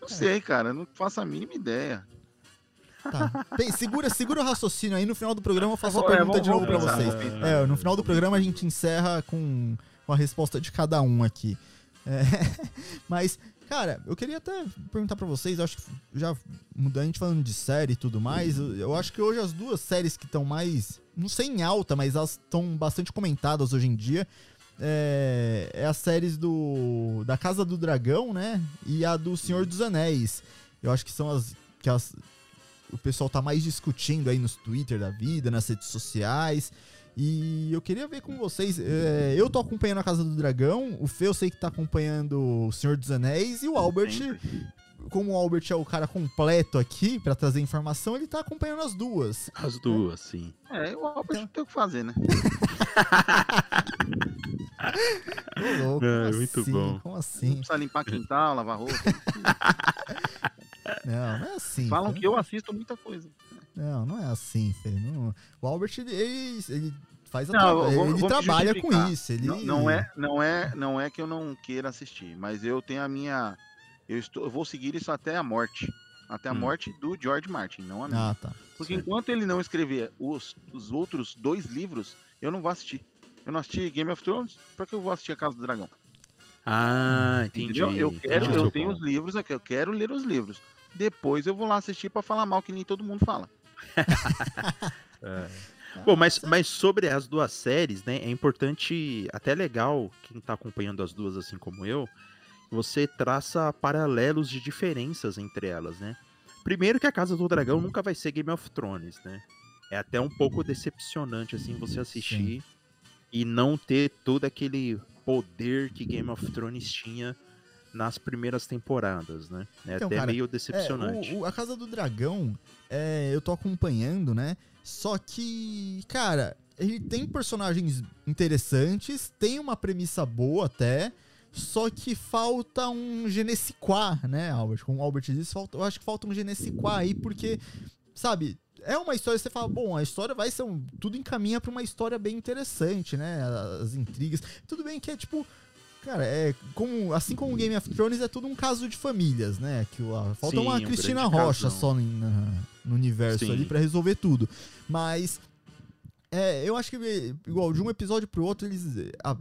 Não sei, cara, não faço a mínima ideia. Tá. Bem, segura, segura o raciocínio aí, no final do programa eu faço a É, pergunta vamos- de novo pra vocês. É, no final do programa a gente encerra com, com a resposta de cada um aqui. É, [laughs] mas, cara, eu queria até perguntar pra vocês, acho que já mudando, a gente falando de série e tudo mais, eu, eu acho que hoje as duas séries que estão mais, não sei em alta, mas elas estão bastante comentadas hoje em dia, é, é as séries do da Casa do Dragão, né, e a do Senhor dos Anéis. Eu acho que são as que as, o pessoal tá mais discutindo aí nos Twitter da vida, nas redes sociais. E eu queria ver com vocês. é, eu tô acompanhando a Casa do Dragão, o Fê eu sei que tá acompanhando o Senhor dos Anéis, e o Albert, Sempre. como o Albert é o cara completo aqui pra trazer informação, ele tá acompanhando as duas. As duas, sim. É, o Albert não tem o que fazer, né? [laughs] Ô, louco, É, como muito assim? bom. Como Não assim? precisa limpar quintal, lavar roupa. [laughs] Não, não é assim. Falam Fê. que eu assisto muita coisa. Não, não é assim, Fê. Não- O Albert, ele, ele, ele faz a Não, tra- ele trabalha com isso. Ele... Não, não é, não é, não é que eu não queira assistir, mas eu tenho a minha, eu estou, eu vou seguir isso até a morte, até a Hum. morte do George Martin, não a minha. Ah, tá. Porque certo. enquanto ele não escrever os, os outros dois livros, eu não vou assistir. Eu não assisti Game of Thrones, pra que eu vou assistir A Casa do Dragão? Ah, entendi. Entendeu? Eu quero, entendi eu tenho os livros aqui, eu quero ler os livros. Depois eu vou lá assistir pra falar mal que nem todo mundo fala. [laughs] [laughs] Bom, mas, mas sobre as duas séries, né? É importante, até legal, quem tá acompanhando as duas assim como eu, você traça paralelos de diferenças entre elas, né? Primeiro que a Casa do Dragão nunca vai ser Game of Thrones, né? É até um pouco decepcionante, assim, você assistir e não ter todo aquele poder que Game of Thrones tinha nas primeiras temporadas, né? É Então, até cara, meio decepcionante. É, o- o- a Casa do Dragão, é, eu tô acompanhando, né? Só que, cara, ele tem personagens interessantes, tem uma premissa boa até, só que falta um je ne sais quoi, né, Albert? Como o Albert disse, falta, eu acho que falta um je ne sais quoi aí, porque, sabe, é uma história, você fala, bom, a história vai ser um. Tudo encaminha pra uma história bem interessante, né? As intrigas. Tudo bem que é tipo. Cara, é como, assim como o Game of Thrones é tudo um caso de famílias, né? Que o- falta Sim, uma um Cristina Rocha casão. só na- no universo Sim. ali pra resolver tudo. Mas é, eu acho que igual de um episódio pro outro eles ah,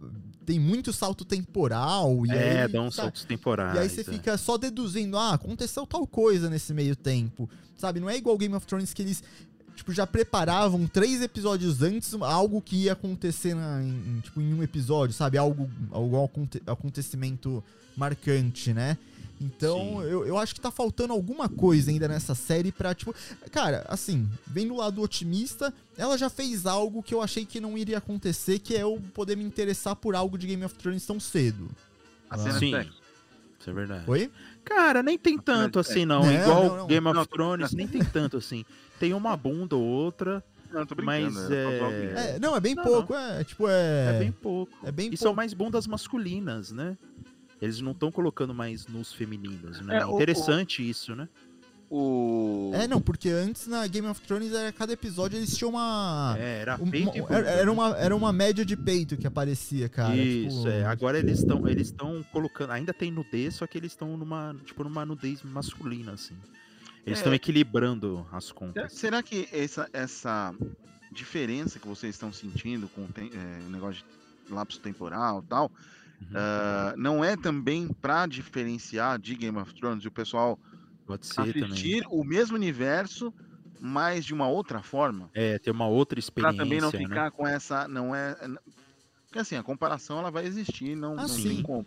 tem muito salto temporal e é, aí, dá uns sabe, saltos temporais. e aí você é. fica só deduzindo, ah, aconteceu tal coisa nesse meio tempo. Sabe, não é igual Game of Thrones que eles tipo, já preparavam três episódios antes algo que ia acontecer na- em, em, tipo, em um episódio, sabe? Algo, algum aconte- acontecimento marcante, né? Então, Sim. eu, eu acho que tá faltando alguma coisa ainda nessa série pra, tipo. Cara, assim, vem do lado otimista, ela já fez algo que eu achei que não iria acontecer, que é eu poder me interessar por algo de Game of Thrones tão cedo. Ah. de Sim, isso é verdade. Oi? Cara, nem tem tanto assim, não. Não, Igual não, não. Game of Thrones, nem tem tanto assim. Tem uma bunda ou outra, Não, tô Mas, brincando. é é. É, não, é bem Não, pouco, é, tipo, é. é, bem pouco. é bem e pouco. são mais bundas masculinas, né? Eles não estão colocando mais nos femininos, né? É, o- Interessante isso, né? O... É, não, porque antes na Game of Thrones, era, cada episódio eles tinham uma. É, era um- peito uma- e era, era né? uma, era uma média de peito que aparecia, cara. Isso, tipo, é. Agora eles estão eles estão colocando, ainda tem nudez, só que eles estão numa, tipo, numa nudez masculina assim. Eles É. estão equilibrando as contas. Será que essa, essa diferença que vocês estão sentindo com o é, o negócio de lapso temporal e tal, Uhum. ah, não é também pra diferenciar de Game of Thrones e o pessoal Pode ser também. assistir o mesmo universo, mas de uma outra forma? É, ter uma outra Pra experiência, também não né? ficar com essa. Não é. Porque assim, a comparação ela vai existir, não, Ah, não tem como.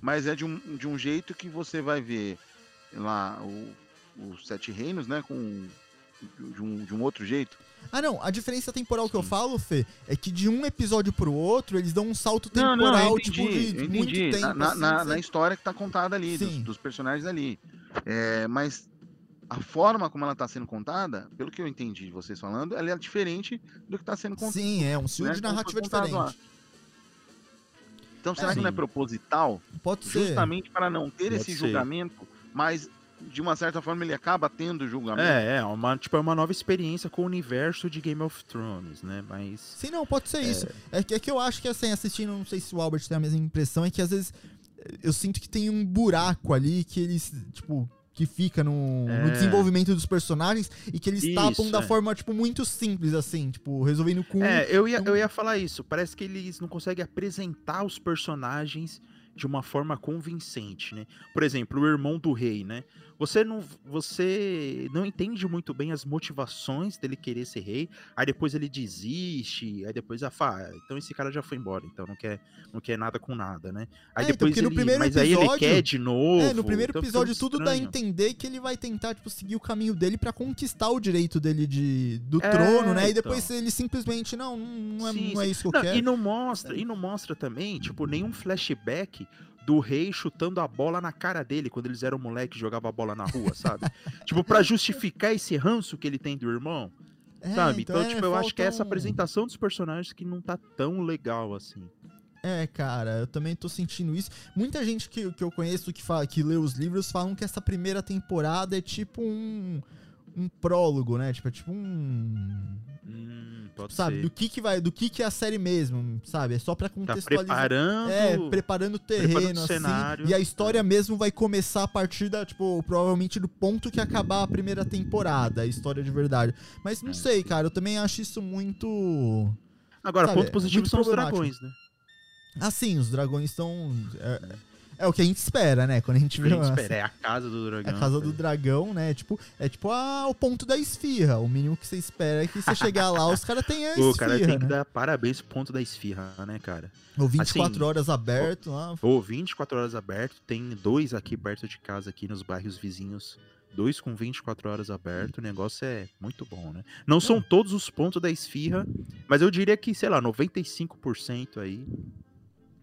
Mas é de um, de um jeito que você vai ver lá o, os Sete Reinos, né? Com. De um, de um outro jeito. Ah, não, a diferença temporal que eu falo, Fê, é que de um episódio pro outro, eles dão um salto temporal, eu tipo, de eu muito entendi. tempo. na, na, assim, na- na história que tá contada ali, dos, dos personagens ali. É, mas a forma como ela está sendo contada, pelo que eu entendi de vocês falando, ela é diferente do que está sendo contado. Sim, é um estilo né, de narrativa contado lá. diferente. Então será que Sim. não é proposital? Pode ser. Justamente para não ter Pode esse ser. julgamento, mas de uma certa forma ele acaba tendo julgamento. É, é uma, tipo, é uma nova experiência com o universo de Game of Thrones, né? Mas. Sim, não, pode ser isso. É que, é que eu acho que, assim, assistindo, não sei se o Albert tem a mesma impressão, é que às vezes eu sinto que tem um buraco ali que eles, tipo, que fica no, no É. desenvolvimento dos personagens e que eles Isso, tapam da é. forma, tipo, muito simples, assim, tipo, resolvendo com. É, eu ia, um- eu ia falar isso. Parece que eles não conseguem apresentar os personagens de uma forma convincente, né? Por exemplo, o irmão do rei, né? Você não, você não entende muito bem as motivações dele querer ser rei. Aí depois ele desiste, aí depois a ah, então esse cara já foi embora, então não quer, não quer nada com nada, né? Aí É, então, depois no ele, mas aí ele episódio- quer de novo. É, no primeiro então episódio tudo dá a entender que ele vai tentar, tipo, seguir o caminho dele pra conquistar o direito dele de, do É, trono, né? E então. depois ele simplesmente, não, não é, Sim, não é isso que eu Não, quero. e não mostra, e não mostra também, tipo, nenhum flashback do rei chutando a bola na cara dele quando eles eram moleque e jogava a bola na rua, sabe? [laughs] tipo, pra justificar esse ranço que ele tem do irmão, É, sabe? Então, é, tipo, eu acho que é essa apresentação dos personagens que não tá tão legal assim. É, cara, eu também tô sentindo isso. Muita gente que, que eu conheço que, fala, que lê os livros falam que essa primeira temporada é tipo um, um prólogo, né? Tipo, é tipo um. Hum, pode Sabe, ser. do que que vai, do que que é a série mesmo, sabe? É só pra Tá contextualizar. preparando. É, preparando o terreno, preparando o assim. cenário. E a história mesmo vai começar a partir da, tipo, provavelmente do ponto que acabar a primeira temporada, a história de verdade. Mas não É. sei, cara, eu também acho isso muito. Agora, sabe, ponto positivo são os dragões, né? Assim, os dragões estão. É, é o que a gente espera, né? Quando a gente A vê gente uma- espera, é a casa do É dragão. a casa do dragão, né? Tipo, é tipo ah, o ponto da esfirra. O mínimo que você espera é que você chegar lá, os caras têm a [laughs] O cara esfirra, tem que né? dar parabéns pro ponto da esfirra, né, cara? Ou 24 assim, horas aberto lá. Ou 24 horas aberto, tem dois aqui perto de casa, aqui nos bairros vizinhos. Dois com 24 horas aberto, o negócio é muito bom, né? Não são todos os pontos da esfirra, mas eu diria que, sei lá, 95% aí.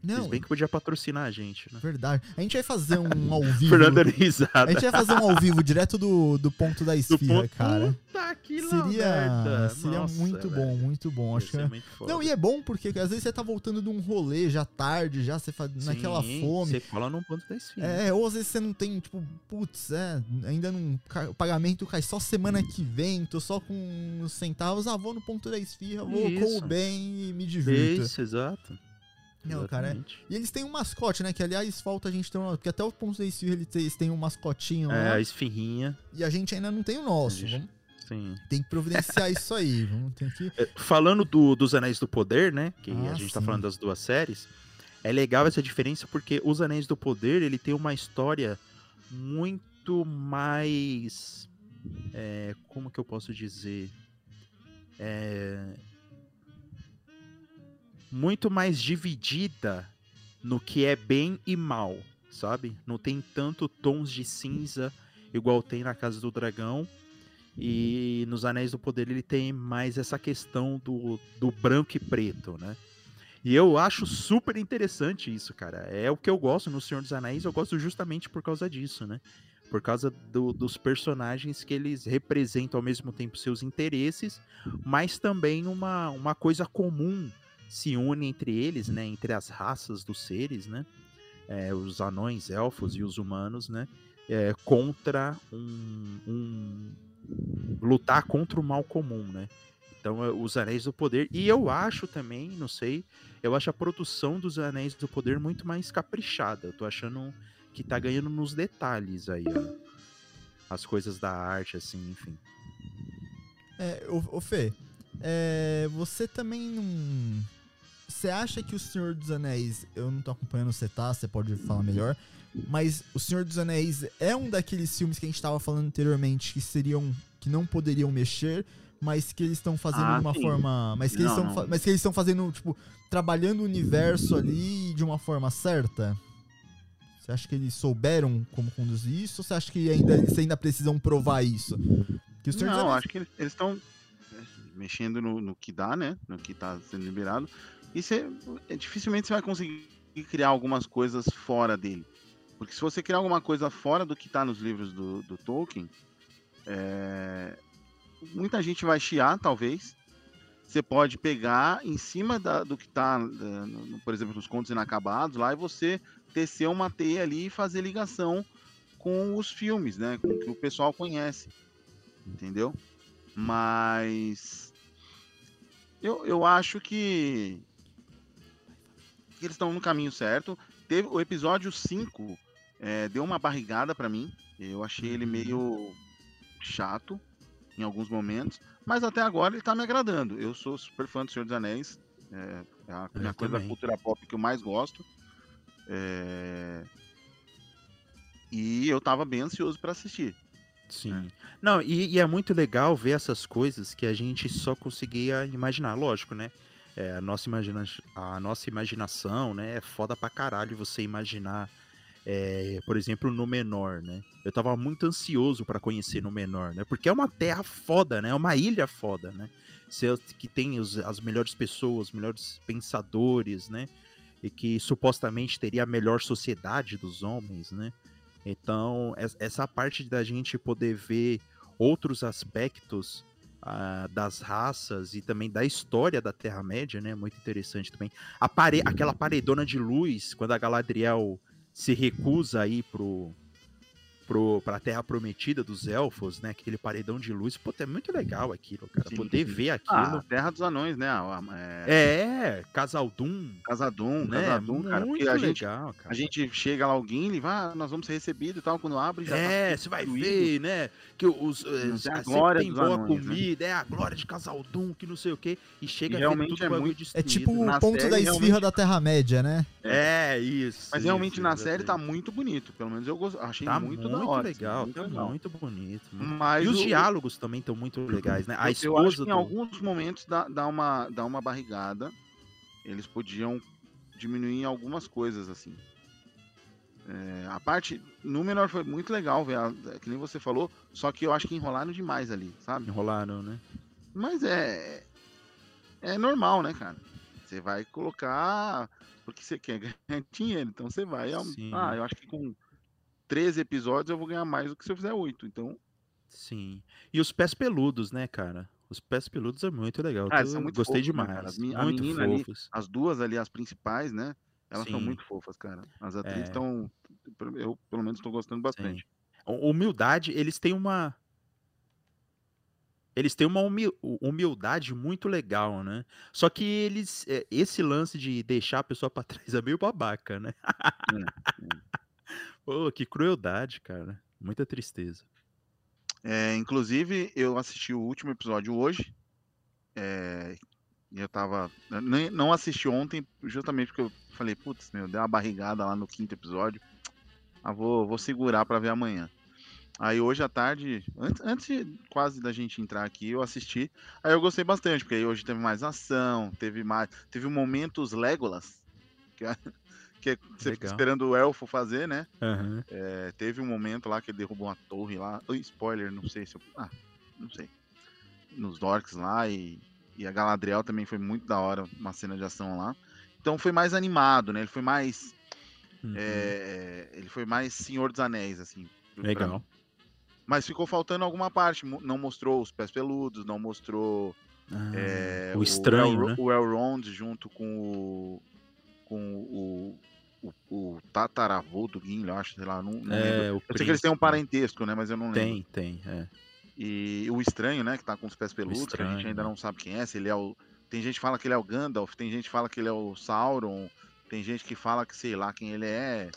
Não, Eles bem que podia patrocinar a gente, né? verdade. A gente vai fazer um [laughs] ao vivo. Fernando A risada. gente vai fazer um ao vivo direto do, do ponto da esfirra, ponto- cara. Puta que Seria, merda. seria Nossa, muito bom, velho. muito bom. Acho que é- muito foda. Não, e é bom porque às vezes você tá voltando de um rolê já tarde, já você faz naquela Sim, fome. Você cola num ponto da esfirra. É, ou às vezes você não tem, tipo, putz, é, ainda não. O pagamento cai só semana que vem, tô só com uns centavos, ah, vou no ponto da esfirra, vou, como Isso. bem e me divirto. Isso, exato. Não, cara, é-. E eles têm um mascote, né? Que aliás falta a gente ter um. Porque até o ponto da esfirra eles têm- um mascotinho É, lá. a esfirrinha. E a gente ainda não tem o nosso. Gente- Sim. tem que providenciar isso aí. [laughs] Vamos ter que. É, Falando do- dos Anéis do Poder, né? Que Ah, a gente tá sim. falando das duas séries. É legal essa diferença porque os Anéis do Poder, ele tem uma história muito mais. é, como que eu posso dizer? É, muito mais dividida no que é bem e mal, sabe? Não tem tanto tons de cinza igual tem na Casa do Dragão. E nos Anéis do Poder ele tem mais essa questão do, do branco e preto, né? E eu acho super interessante isso, cara. É o que eu gosto no Senhor dos Anéis, eu gosto justamente por causa disso, né? Por causa do- dos personagens que eles representam ao mesmo tempo seus interesses, mas também uma, uma coisa comum se une entre eles, né? Entre as raças dos seres, né? É, os anões, elfos e os humanos, né? É, contra um, um, lutar contra o mal comum, né? Então, é, os Anéis do Poder. E eu acho também, não sei, eu acho a produção dos Anéis do Poder muito mais caprichada. Eu tô achando que tá ganhando nos detalhes aí, ó. As coisas da arte, assim, enfim. É, ô, ô Fê, é, você também não. Você acha que o Senhor dos Anéis. Eu não tô acompanhando você, tá? Você pode falar melhor. Mas o Senhor dos Anéis é um daqueles filmes que a gente tava falando anteriormente que seriam. que não poderiam mexer, mas que eles estão fazendo Ah, de uma sim. forma. Mas que eles Não, estão não. fa- mas que eles estão fazendo, tipo, trabalhando o universo ali de uma forma certa? Você acha que eles souberam como conduzir isso? Ou você acha que ainda, eles ainda precisam provar isso? Não, Anéis acho que eles estão mexendo no, no que dá, né? No que tá sendo liberado. E você, é, dificilmente você vai conseguir criar algumas coisas fora dele. Porque se você criar alguma coisa fora do que tá nos livros do, do Tolkien, é, muita gente vai chiar, talvez. Você pode pegar em cima da- do que tá, eh, no- no- por exemplo, nos contos inacabados lá, e você tecer uma teia ali e fazer ligação com os filmes, né? Com o que o pessoal conhece. Entendeu? Mas eu, eu acho que, que eles estão no caminho certo. Teve o episódio 5 é, deu uma barrigada pra mim. Eu achei ele meio chato em alguns momentos, mas até agora ele tá me agradando. Eu sou super fã do Senhor dos Anéis. É, é a Eu minha coisa da cultura pop que eu mais gosto. É, E eu tava bem ansioso pra assistir. Sim. Não, e, e é muito legal ver essas coisas que a gente só conseguia imaginar. Lógico, né? É, a, nossa imagina... a nossa imaginação, né? É foda pra caralho você imaginar, é, por exemplo, no menor, né? Eu tava muito ansioso pra conhecer no menor, né? Porque é uma terra foda, né? É uma ilha foda, né? Que tem os- as melhores pessoas, os melhores pensadores, né? E que supostamente teria a melhor sociedade dos homens, né? Então, es- essa parte da gente poder ver outros aspectos ah, das raças e também da história da Terra-média, né? Muito interessante também. Pare... Aquela paredona de luz, quando a Galadriel se recusa a ir pro, pro, pra Terra Prometida dos Elfos, né? Aquele paredão de luz. Pô, é muito legal aquilo, cara. Sim, poder sim. ver Ah, aquilo. Terra dos Anões, né? É, É, Casaldum, Casadum, né? Casadum, cara. muito Porque a gente, legal, cara. a gente chega lá, alguém, ele vai, ah, nós vamos ser recebidos e tal. Quando abre, já É, tá você vai ver, né? Que os. eh, Não tem a glória tem dos boa anões, né? comida, é a glória de Casaldum, que não sei o quê. E chega E realmente é muito- É destruído. tipo o Na ponto série, da esfirra realmente- da Terra-média, né? É, isso. Mas realmente isso, na série tá muito bonito. Pelo menos eu achei Tá muito, muito, da hora. assim, legal, muito tá legal. muito bonito. muito- Mas E os o- diálogos também estão muito legais, né? A eu, eu esposa acho que em alguns momentos dá, dá, uma, dá uma barrigada. Eles podiam diminuir em algumas coisas, assim. É, a parte. Númenor foi muito legal, ver, a- que nem você falou. Só que eu acho que enrolaram demais ali, sabe? Enrolaram, né? Mas é. É normal, né, cara? Você vai colocar. Porque você quer [laughs] ganhar dinheiro. Então você vai. Sim. Ah, eu acho que com 13 episódios eu vou ganhar mais do que se eu fizer 8. Então. Sim. E os pés peludos, né, cara? Os pés peludos é muito legal. Ah, eu são muito gostei fofos, né, demais. a muito menina ali- fofos. As duas ali, as principais, né? Elas são Sim. muito fofas, cara. As atrizes É. estão. Eu, pelo menos, estou gostando bastante. Hu- Humildade, eles têm uma. Eles têm uma humi- humildade muito legal, né? Só que eles. é, Esse lance de deixar a pessoa pra [laughs] trás é meio babaca, né? Pô, que crueldade, cara. Muita tristeza. É, inclusive, eu assisti o último episódio hoje. É, eu tava. nem- não assisti ontem, justamente porque eu falei, putz, meu, deu uma barrigada lá no quinto episódio. Ah, vou, vou segurar pra ver amanhã. Aí hoje à tarde, antes, antes quase da gente entrar aqui, eu assisti. Aí eu gostei bastante, porque aí hoje teve mais ação, teve mais. Teve momentos Legolas. Que, que você fica Legal. esperando o elfo fazer, né? Aham. É, teve um momento lá que ele derrubou uma torre lá. Ui, spoiler, não sei se eu. Ah, não sei. Nos Dorks lá e, e a Galadriel também foi muito da hora, uma cena de ação lá. Então foi mais animado, né? Ele foi mais. Uhum. é, ele foi mais Senhor dos Anéis, assim. Legal. Mas ficou faltando alguma parte. Não mostrou os pés peludos, não mostrou. Ah, é, o estranho, Elro- né? O Elrond junto com o. Com o. O, o tataravô do Gimli, eu acho, sei lá, não, não lembro. É, Eu sei que eles têm um parentesco, né? Mas eu não lembro. Tem, tem, é. E o estranho, né? Que tá com os pés peludos, que a gente Estranho, ainda né? não sabe quem é. Se ele é o. Tem gente que fala que ele é o Gandalf, tem gente que fala que ele é o Sauron, tem gente que fala que sei lá quem ele é.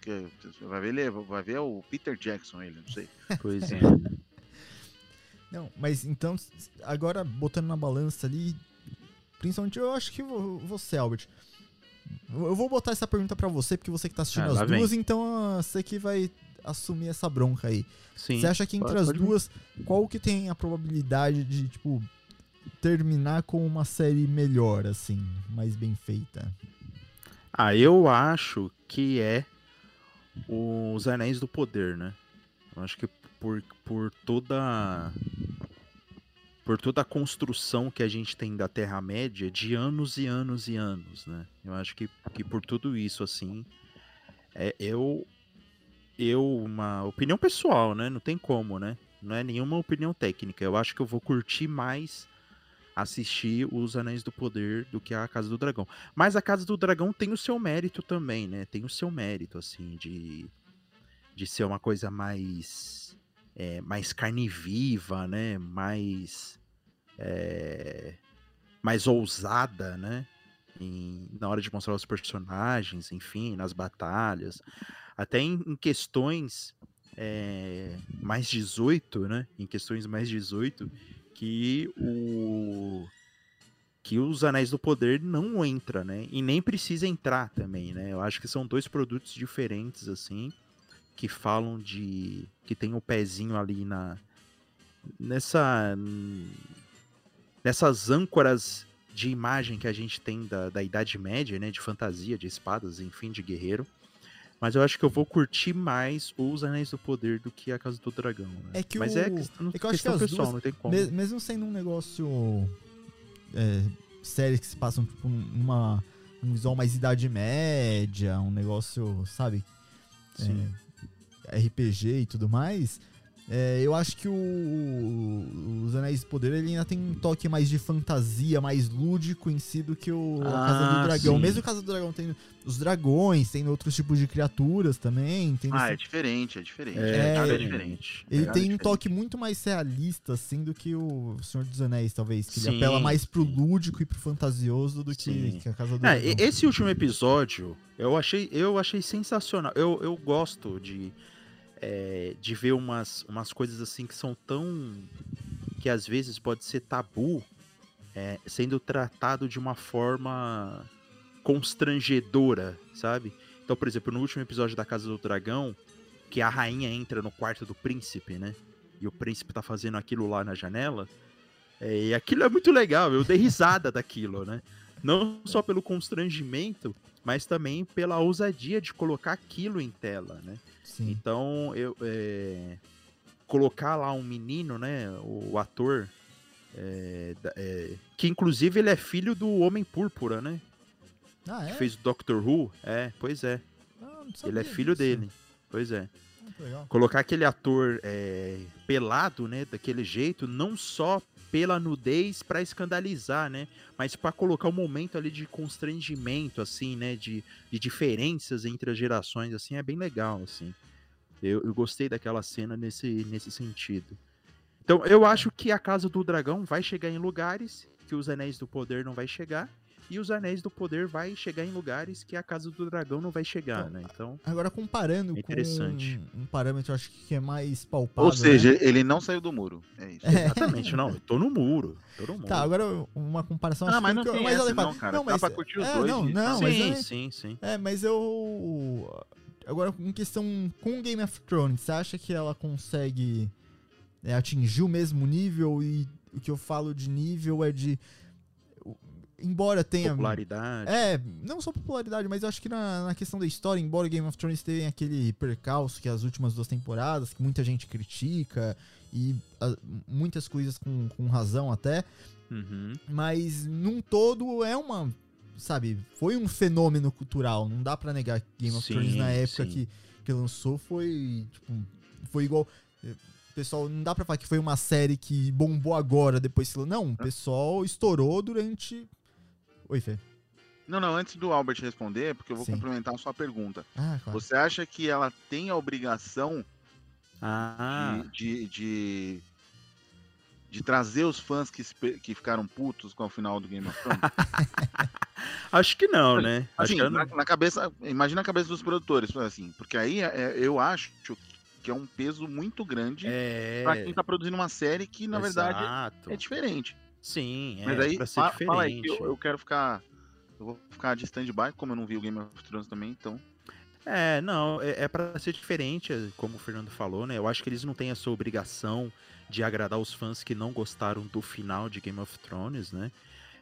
Que, vai ver ele, vai ver o Peter Jackson, ele, não sei. [laughs] Pois é. [laughs] Não, mas então, agora botando na balança ali, principalmente eu acho que vo- você, Albert. Eu vou botar essa pergunta pra você, porque você que tá assistindo Ah, as duas, então ah, você que vai assumir essa bronca aí. Sim. Você acha que entre pode- as pode vir. duas, qual que tem a probabilidade de, tipo, terminar com uma série melhor, assim, mais bem feita? Ah, eu acho que é os Anéis do Poder, né? Eu acho que por, por toda por toda a construção que a gente tem da Terra-média de anos e anos e anos, né? Eu acho que, que por tudo isso, assim, é, eu eu, uma opinião pessoal, né? Não tem como, né? Não é nenhuma opinião técnica. Eu acho que eu vou curtir mais assistir os Anéis do Poder do que a Casa do Dragão. Mas a Casa do Dragão tem o seu mérito também, né? Tem o seu mérito, assim, de, de ser uma coisa mais. É, mais carne viva, né? Mais. É, mais ousada, né? Em, na hora de mostrar os personagens, enfim, nas batalhas. Até em, em questões é, mais 18, né? Em questões mais 18, que o que os Anéis do Poder não entra, né? E nem precisa entrar também, né? Eu acho que são dois produtos diferentes assim, que falam de que tem o um pezinho ali na nessa nessas âncoras de imagem que a gente tem da, da Idade Média, né? De fantasia, de espadas, enfim, de guerreiro. Mas eu acho que eu vou curtir mais os Anéis do Poder do que a Casa do Dragão. Né? É que Mas o... é questão, é que eu acho que pessoal, duas, não tem como. me- mesmo sendo um negócio. É, séries que se passam tipo, numa. Um visual mais Idade Média, um negócio, sabe? Sim. é, RPG e tudo mais. é, eu acho que o, os Anéis do Poder ele ainda tem um toque mais de fantasia, mais lúdico em si do que o a Casa do Ah, Dragão. sim. Mesmo a Casa do Dragão tem os dragões, tem outros tipos de criaturas também. Tem Ah, esse- é diferente, é diferente. É, É, diferente. ele pegada tem um diferente. toque muito mais realista, assim, do que o Senhor dos Anéis, talvez. Que ele Sim, apela mais pro sim. lúdico e pro fantasioso do que, que a Casa do É, Dragão. esse último episódio, eu achei, eu achei sensacional. Eu, eu gosto de, é, de ver umas, umas coisas assim que são tão. que às vezes pode ser tabu, é, sendo tratado de uma forma constrangedora, sabe? Então, por exemplo, no último episódio da Casa do Dragão, que a rainha entra no quarto do príncipe, né? E o príncipe tá fazendo aquilo lá na janela. É, e aquilo é muito legal, eu dei risada daquilo, né? Não só pelo constrangimento, mas também pela ousadia de colocar aquilo em tela, né? Sim. Então, eu é, colocar lá um menino, né? O, o ator, é, é, que inclusive ele é filho do Homem Púrpura, né? Ah, é? Que fez o Doctor Who. É, pois é. Ah, Ele é filho disso. dele. Pois é. Ah. Colocar aquele ator é, pelado, né? Daquele jeito, não só pela nudez pra escandalizar, né? Mas pra colocar um momento ali de constrangimento, assim, né? De, de diferenças entre as gerações, assim, é bem legal, assim. Eu, eu gostei daquela cena nesse, nesse sentido. Então, eu acho que a Casa do Dragão vai chegar em lugares que os Anéis do Poder não vai chegar. E os Anéis do Poder vai chegar em lugares que a Casa do Dragão não vai chegar, né? Então, Agora, comparando É interessante. com um parâmetro, eu acho que é mais palpável. Ou seja, né? ele não saiu do muro. É isso. exatamente, não. Eu tô no muro. Tô no muro. Tá, agora uma comparação. Ah, acho mas que não que eu- tem mais essa adequada. não, cara. Dá mas, pra curtir os é, dois Não, não, sim, mas é- sim, sim. É, mas eu. Agora, em questão com Game of Thrones, você acha que ela consegue é, atingir o mesmo nível? E o que eu falo de nível é de. Embora tenha. Popularidade. É, não só popularidade, mas eu acho que na, na questão da história, embora Game of Thrones tenha aquele percalço que as últimas duas temporadas, que muita gente critica, e ah, muitas coisas com, com razão até, Uhum. mas num todo é uma. Sabe, foi um fenômeno cultural. Não dá pra negar que Game of Sim, Thrones na época sim. que, que lançou foi. Tipo, foi igual. eh, Pessoal, não dá pra falar que foi uma série que bombou agora, depois se. Não, o pessoal estourou durante. Oi, Fê. Não, não, antes do Albert responder, porque eu vou Sim. complementar a sua pergunta. Ah, claro. Você acha que ela tem a obrigação Ah, de, de, de, de trazer os fãs que, que ficaram putos com o final do Game of Thrones? [laughs] acho que não, né? Assim, na, na cabeça, imagina a cabeça dos produtores, assim, porque aí é- eu acho que é um peso muito grande É. pra quem tá produzindo uma série que, na verdade, Exato. é diferente. Sim, é Mas aí, pra ser fa- diferente. fala aí que eu, eu quero ficar. Eu vou ficar de stand-by, como eu não vi o Game of Thrones também, então. É, não, é, é para ser diferente, é, como o Fernando falou, né? Eu acho que eles não têm essa obrigação de agradar os fãs que não gostaram do final de Game of Thrones, né?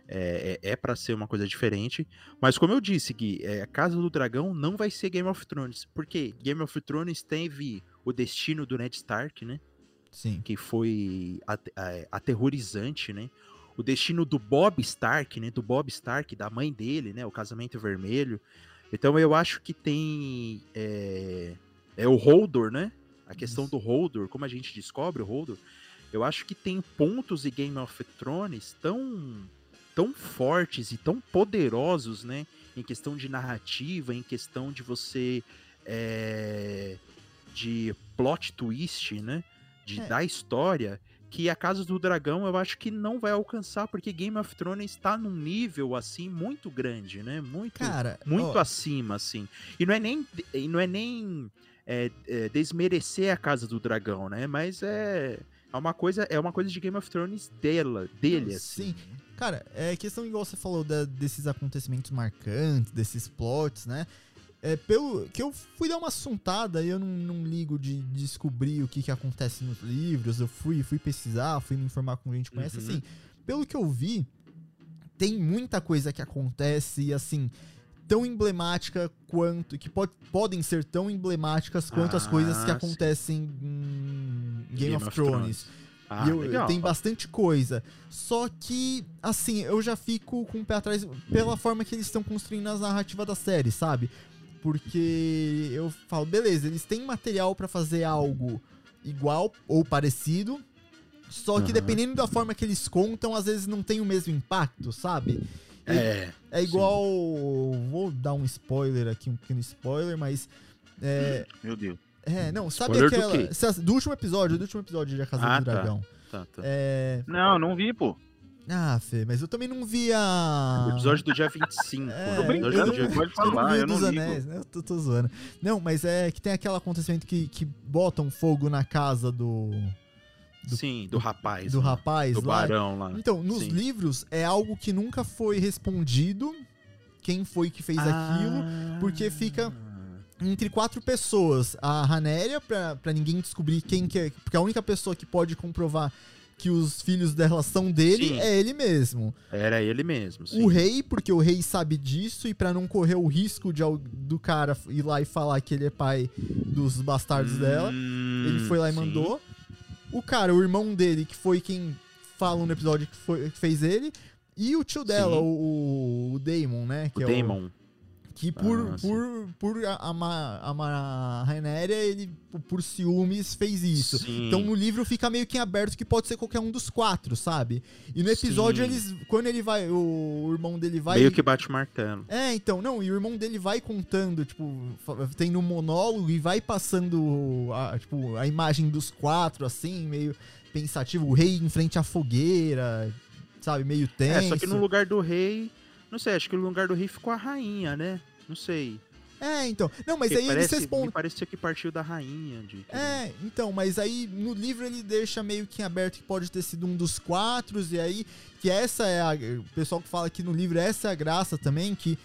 É, é, é para ser uma coisa diferente. Mas como eu disse, Gui, é, a Casa do Dragão não vai ser Game of Thrones. Porque Game of Thrones teve o destino do Ned Stark, né? Sim. que foi é, aterrorizante, né? O destino do Bob Stark, né? Do Bob Stark, da mãe dele, né? O casamento vermelho. Então eu acho que tem é, é o Holdor, né? A questão do Holdor, como a gente descobre o Holdor, eu acho que tem pontos em Game of Thrones tão tão fortes e tão poderosos, né? Em questão de narrativa, em questão de você é, de plot twist, né? De É. da história que a Casa do Dragão eu acho que não vai alcançar porque Game of Thrones está num nível assim muito grande, né? Muito Cara, muito ó, acima, assim. E não é nem, e não é nem é, é, desmerecer a Casa do Dragão, né? Mas é, é uma coisa, é uma coisa de Game of Thrones dela, dele, assim. Sim. Cara, é questão igual você falou da- desses acontecimentos marcantes, desses plots, né? É, pelo que eu fui dar uma assuntada e eu não, não ligo de descobrir o que, que acontece nos livros, eu fui, fui pesquisar, fui me informar com gente que conhece, Uhum. assim, pelo que eu vi, tem muita coisa que acontece e assim, tão emblemática quanto, que pode, podem ser tão emblemáticas quanto as coisas que Ah, sim. acontecem em Game, of, Thrones. Ah, E eu, legal. tem bastante coisa. Só que, assim, eu já fico com o pé atrás pela forma que eles estão construindo as narrativas da série, sabe? Porque eu falo, beleza, eles têm material pra fazer algo igual ou parecido. Só que Aham. dependendo da forma que eles contam, às vezes não tem o mesmo impacto, sabe? É, É igual. Vou dar um spoiler aqui, um pequeno spoiler, mas. É, Meu Deus. é não, sabe Spoiler do aquela. quê? se- Do último episódio, do último episódio de A Casa Ah, do tá. Dragão. tá, tá. É. Não, não vi, pô. Ah, Fê, mas eu também não vi a. O episódio do dia 25. É, né? Tô brincando, do eu dia pode Eu não falar, vi eu o não dos ligo. anéis, né? Eu tô, tô zoando. Não, mas é que tem aquele acontecimento que, que botam fogo na casa do, do- Sim, do rapaz. do né? rapaz Do lá. barão lá. Então, nos Sim. livros é algo que nunca foi respondido. Quem foi que fez aquilo? porque fica- Entre quatro pessoas. A Hanéria, pra, pra ninguém descobrir quem que é. Porque a única pessoa que pode comprovar que os filhos dela são dele Sim. é ele mesmo. Era ele mesmo. Sim. O rei, porque o rei sabe disso, e pra não correr o risco de, do cara ir lá e falar que ele é pai dos bastardos dela, ele foi lá e Hum, sim. mandou. O cara, o irmão dele, que foi quem fala no episódio que, foi, que fez ele. E o tio dela, o, o Daemon, né? O Que é Daemon. Que por, Ah, por, por a- amar, amar a Rhaenyra, ele, por- ciúmes, fez isso. Sim. Então no livro fica meio que em aberto que pode ser qualquer um dos quatro, sabe? E no episódio Sim. eles. Quando ele vai. O, o irmão dele vai. Meio que bate martelo. É, então, não, e o irmão dele vai contando, tipo, tem no monólogo e vai passando a, tipo, a imagem dos quatro, assim, meio pensativo, o rei em frente à fogueira, sabe, meio tenso. É, só que no lugar do rei. Não sei, acho que no lugar do rei ficou a rainha, né? Não sei. É, então. Não, mas Porque aí parece, eles respondem. Me parecia que partiu da rainha. De, É, então, mas aí no livro ele deixa meio que em aberto que pode ter sido um dos quatro, e aí que essa é a. O pessoal que fala que no livro essa é a graça também, que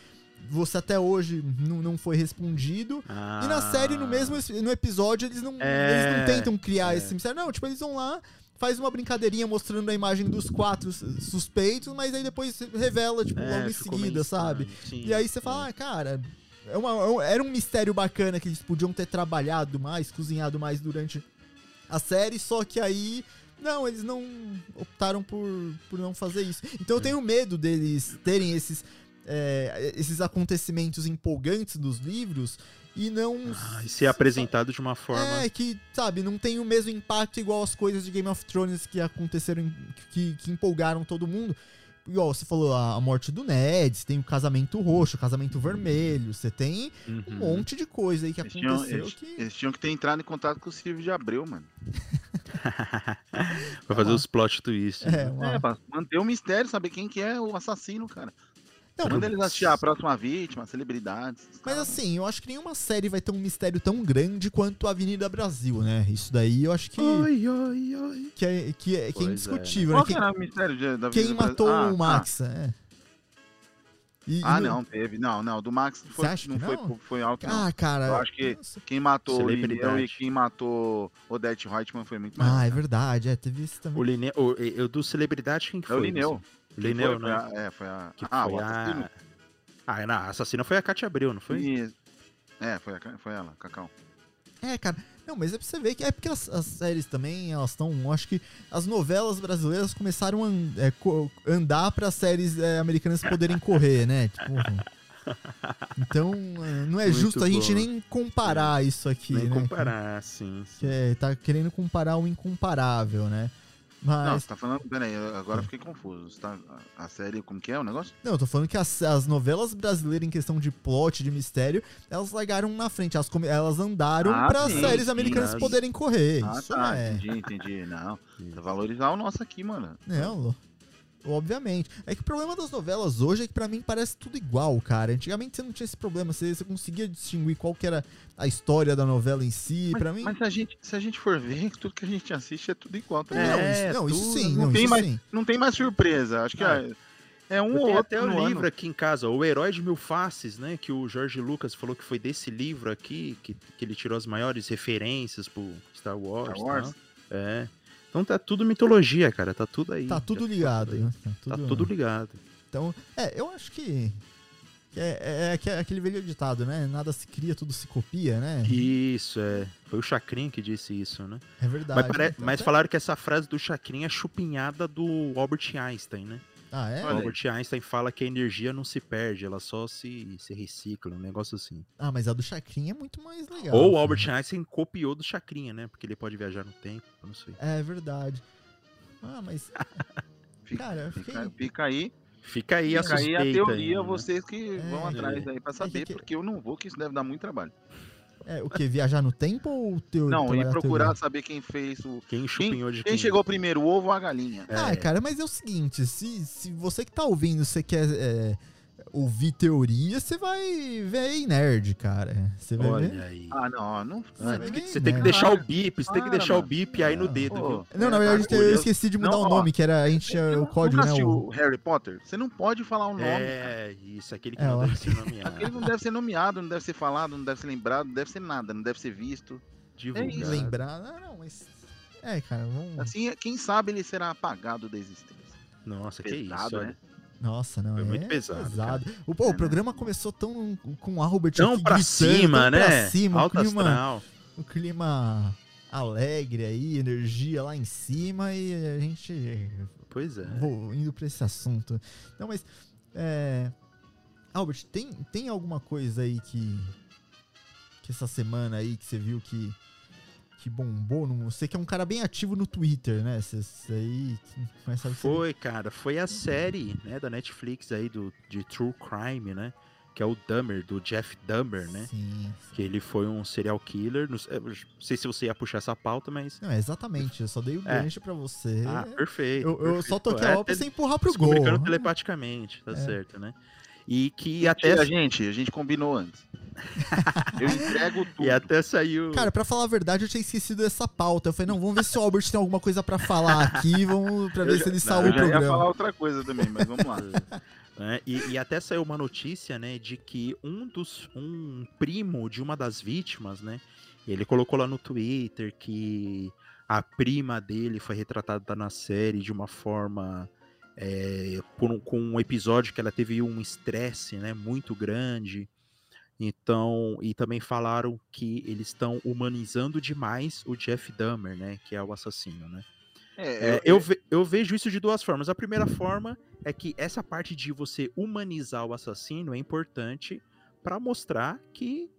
você até hoje não, não foi respondido. Ah, E na série, no mesmo no episódio, eles não, É, eles não tentam criar é. esse mistério. Não, tipo, eles vão lá, faz uma brincadeirinha mostrando a imagem dos quatro sus- suspeitos, mas aí depois revela, tipo, é, logo em seguida, sabe? sim, E aí você fala, ah, cara, é uma- era um mistério bacana que eles podiam ter trabalhado mais, cozinhado mais durante a série, só que aí. Não, eles não optaram por, por não fazer isso. Então É. eu tenho medo deles terem esses, é, esses acontecimentos empolgantes dos livros e não. Ah, e ser apresentado de uma forma. É, que, sabe, não tem o mesmo impacto igual as coisas de Game of Thrones que aconteceram, que, que empolgaram todo mundo. Igual você falou, a, a morte do Ned, você tem o casamento roxo, o casamento vermelho, você tem um Uhum. monte de coisa aí que Eles tinham, aconteceu eles, que. eles tinham que ter entrado em contato com o Silvio de Abreu, mano. [laughs] Pra fazer Uma- os plot twists. É, né? É, pra manter o mistério, saber quem que é o assassino, cara. Não, Manda eles assistir a próxima vítima, celebridades. Mas assim, eu acho que nenhuma série vai ter um mistério tão grande quanto a Avenida Brasil, né? Isso daí eu acho que, Oi, oi, oi. que, é, que, é, que é é, indiscutível, Qual né? que Quem, era o mistério de- da quem vida do matou? Ah, o Max, é. E- Ah, ah, e no- não, teve. Não, não, do Max foi, não, que foi, não? foi alto, não. Ah, cara. Eu acho que- nossa. Quem matou o Lineu e quem matou Odette Reutemann foi muito mais. Ah, é verdade, é, teve isso também. O Lineu, o, eu do celebridade quem que É foi? o Lineu. assim? Lineu, foi, né? Foi a, é, foi a. Que ah, foi o assassino. a... Ah, não, a assassina foi a Katia Abreu, não foi? Isso. É, foi, a, foi ela, Cacau. É, cara. Não, mas é pra você ver que é porque as, as séries também, elas estão. Acho que as novelas brasileiras começaram a an- é, co- andar para séries é, americanas poderem correr, né? [laughs] Tipo, Então, é, não é Muito justo a gente bom. nem comparar isso aqui, Nem né? comparar, sim. Que sim. é, tá querendo comparar o incomparável, né? Não, Mas, você tá falando. Peraí, agora eu fiquei confuso. Tá, a série, como que é o negócio? não, eu tô falando que as, as novelas brasileiras em questão de plot, de mistério, elas largaram na frente, elas, elas andaram Ah, para sim, séries sim, americanas as- poderem correr. Ah, isso tá. é. Entendi, entendi. Não. [laughs] Valorizar o nosso aqui, mano. Não, lo- obviamente. É que o problema das novelas hoje é que pra mim parece tudo igual, cara. Antigamente você não tinha esse problema, você, você conseguia distinguir qual que era a história da novela em si. Mas, pra mim. mas se, a gente, se a gente for ver, [laughs] tudo que a gente assiste é tudo igual também. não, É, isso, não, isso tudo, sim, não não, tem isso mais- sim. Não tem mais surpresa. Acho que Ah, é, é um ou outro até o no livro ano. aqui em casa, O Herói de Mil Faces, né? Que o Jorge Lucas falou que foi desse livro aqui que, que ele tirou as maiores referências pro Star Wars. Star Wars. tá? É. Então tá tudo mitologia, cara. Tá tudo aí. Tá tudo Já ligado. né? Tá tudo ligado. Então, é, eu acho que. é, é- é que aquele velho ditado, né? Nada se cria, tudo se copia, né? Isso, é. Foi o Chacrin que disse isso, né? É verdade. Mas, pare- Então, mas falaram que essa frase do Chacrin é chupinhada do Albert Einstein, né? Ah, é? Albert Einstein fala que a energia não se perde, ela só se, se recicla, um negócio assim. Ah, mas a do Chacrin é muito mais legal. Ou o cara. Albert Einstein copiou do Chacrinha, né? Porque ele pode viajar no tempo, eu não sei. É verdade. Ah, mas. [laughs] Fica, Cara, fiquei. fica, fica aí, Fica aí a fica aí suspeita. a teoria, aí, né? vocês que vão É. atrás aí pra saber, que- porque eu não vou, que isso deve dar muito trabalho. É, o que? Viajar no tempo ou teu. Não, e procurar teoria? saber quem fez o. Quem chupinhou de Quem chegou primeiro, o ovo ou a galinha? Ah, É. cara, mas é o seguinte, se, se você que tá ouvindo, você quer é, ouvir teoria, você vai ver aí nerd, cara. Você vai ver. Olha aí. Ah, não, ó, não. Ah, ver que- você tem que nerd. deixar o bip, você tem que deixar o bip aí no dedo, Pô, viu? Não, na é, verdade tá eu esqueci de mudar Não, o ó, nome, que era a gente tinha o código, né? O... Harry Potter? Você não pode falar o nome. cara. É, isso, aquele que É, não ó. deve ser nomeado. Aquele não deve ser nomeado, não deve ser falado, não deve ser lembrado, não deve ser nada, não deve ser visto. Divulgado. isso. Lembrar. Não, não, mas. É, cara, vamos. Assim, quem sabe ele será apagado da existência. Nossa, que Pesado, isso, olha. né? Nossa, não, Foi é muito pesado, O, pô, o É, né? programa começou tão com o Albert Tão aqui pra gritando, cima, tão né? Pra cima, Alto clima, astral. um clima alegre aí, energia lá em cima e a gente Pois é. vou indo pra esse assunto. Não, mas é, Albert, tem, tem alguma coisa aí que que essa semana aí que você viu que que bombou? No, você que é um cara bem ativo no Twitter, né? Você, você aí começa a Foi, cara, foi a série, né, da Netflix aí do, de True Crime, né? Que é o Dahmer, do Jeff Dahmer, né? Sim. Que ele foi um serial killer. Não sei, não sei se você ia puxar essa pauta, mas. Não, exatamente. Eu só dei o É. gancho pra você. Ah, perfeito. eu, eu só perfeito. toquei É, a obra pra você empurrar pro gol. comunicando telepaticamente, tá É. certo, né? E que Até até, a gente, a gente combinou antes. Eu entrego tudo. e até saiu. Cara, pra falar a verdade, eu tinha esquecido dessa pauta. Eu falei, não, vamos ver se o Albert tem alguma coisa pra falar aqui, vamos pra Eu ver já- se ele salva eu o já ia programa. falar outra coisa também, mas vamos lá. né? [laughs] E, e até saiu uma notícia, né, de que um dos um primo de uma das vítimas, né, ele colocou lá no Twitter que a prima dele foi retratada na série de uma forma é, por um- com um episódio que ela teve um estresse, né, muito grande. Então, e também falaram que eles estão humanizando demais o Jeff Dahmer, né, que é o assassino, né? É, É, eu, ve- eu vejo isso de duas formas. A primeira forma é que essa parte de você humanizar o assassino é importante para mostrar que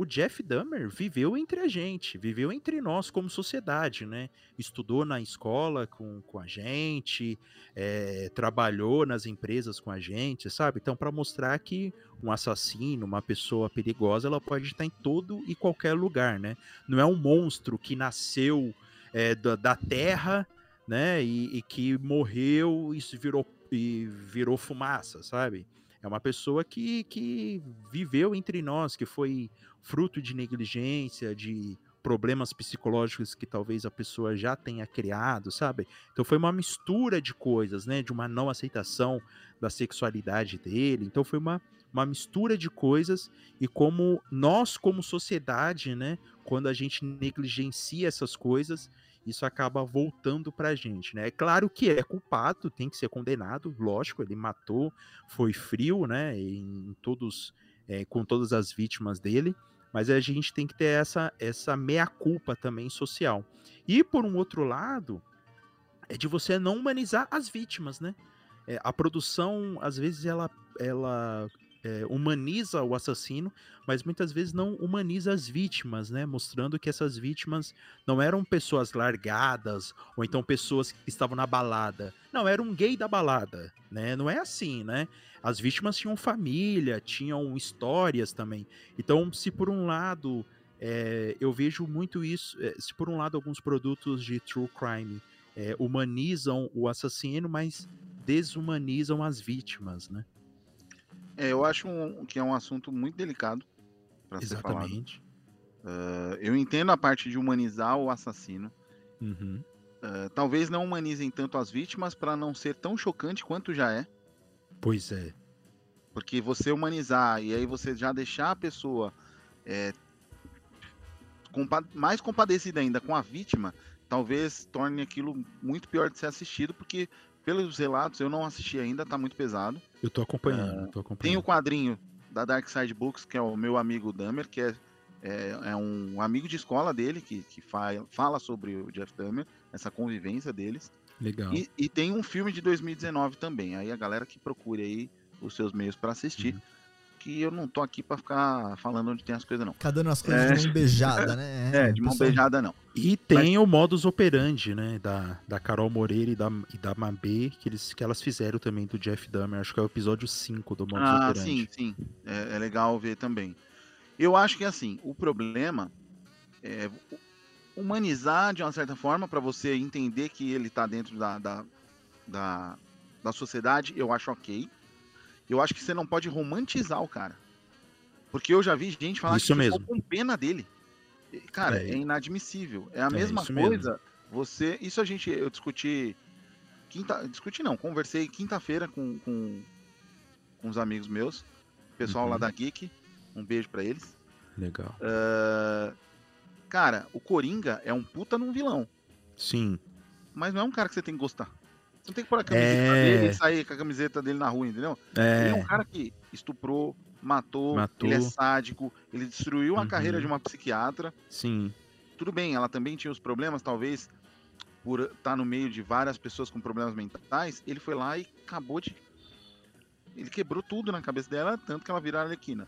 o Jeff Dahmer viveu entre a gente, viveu entre nós como sociedade, né? Estudou na escola com, com a gente, é, trabalhou nas empresas com a gente, sabe? Então, para mostrar que um assassino, uma pessoa perigosa, ela pode estar em todo e qualquer lugar, né? Não é um monstro que nasceu é, da, da terra, né? E, e que morreu e virou, e virou fumaça, sabe? É uma pessoa que, que viveu entre nós, que foi fruto de negligência, de problemas psicológicos que talvez a pessoa já tenha criado, sabe? Então foi uma mistura de coisas, né? De uma não aceitação da sexualidade dele. Então foi uma, uma mistura de coisas e como nós, como sociedade, né? Quando a gente negligencia essas coisas, isso acaba voltando pra gente, né? É claro que é culpado, tem que ser condenado, lógico, ele matou, foi frio, né? Em todos, é, com todas as vítimas dele, mas a gente tem que ter essa, essa meia-culpa também social. E por um outro lado, é de você não humanizar as vítimas, né? É, a produção, às vezes, ela, ela é, humaniza o assassino, mas muitas vezes não humaniza as vítimas, né? Mostrando que essas vítimas não eram pessoas largadas ou então pessoas que estavam na balada. Não, era um gay da balada, né? Não é assim, né? As vítimas tinham família, tinham histórias também. Então, se por um lado é, eu vejo muito isso, é, se por um lado alguns produtos de true crime humanizam o assassino, mas desumanizam as vítimas, né? É, eu acho um- que é um assunto muito delicado para ser falado. Uh, eu entendo a parte de humanizar o assassino. Uhum. Uh, talvez não humanizem tanto as vítimas para não ser tão chocante quanto já é. Pois é. Porque você humanizar e aí você já deixar a pessoa é, compa- mais compadecida ainda com a vítima, talvez torne aquilo muito pior de ser assistido, porque pelos relatos eu não assisti ainda, tá muito pesado. Eu tô acompanhando, tô acompanhando. Tem o quadrinho da Dark Side Books, que é o meu amigo Dahmer, que é, é, é um amigo de escola dele, que, que fa- fala sobre o Jeff Dahmer, essa convivência deles. Legal. E, e tem um filme de 2019 também. Aí a galera que procure aí os seus meios para assistir. Uhum. Que eu não tô aqui para ficar falando onde tem as coisas, não. Ficar dando as coisas É. de mão beijada, né? É, de mão pessoal- beijada, não. E tem o modus operandi, né, da, da Carol Moreira e da, e da Mabê, que, eles, que elas fizeram também do Jeff Dahmer, acho que é o episódio 5 do modus Ah, operandi. sim, sim. É, é legal ver também. Eu acho que assim, o problema é humanizar de uma certa forma para você entender que ele tá dentro da, da, da, da sociedade, eu acho ok. Eu acho que você não pode romantizar o cara. Porque eu já vi gente falar Isso que mesmo. com pena dele. Cara, É. é, inadmissível. É a É, mesma isso mesmo. coisa. Você. Isso a gente. Eu discuti. Quinta, discuti não, conversei quinta-feira com, com, com uns amigos meus. Pessoal lá Uhum. da Geek. Um beijo pra eles. Legal. Ah, cara, o Coringa é um puta num vilão. Sim. Mas não é um cara que você tem que gostar. Não tem que pôr a camiseta É. dele e sair com a camiseta dele na rua, entendeu? Ele é um É, cara que estuprou, matou, Matou. ele é sádico, ele destruiu a Uhum. carreira de uma psiquiatra. sim. Tudo bem, ela também tinha os problemas, talvez por estar no meio de várias pessoas com problemas mentais, ele foi lá e acabou de. Ele quebrou tudo na cabeça dela, tanto que ela virou Arlequina.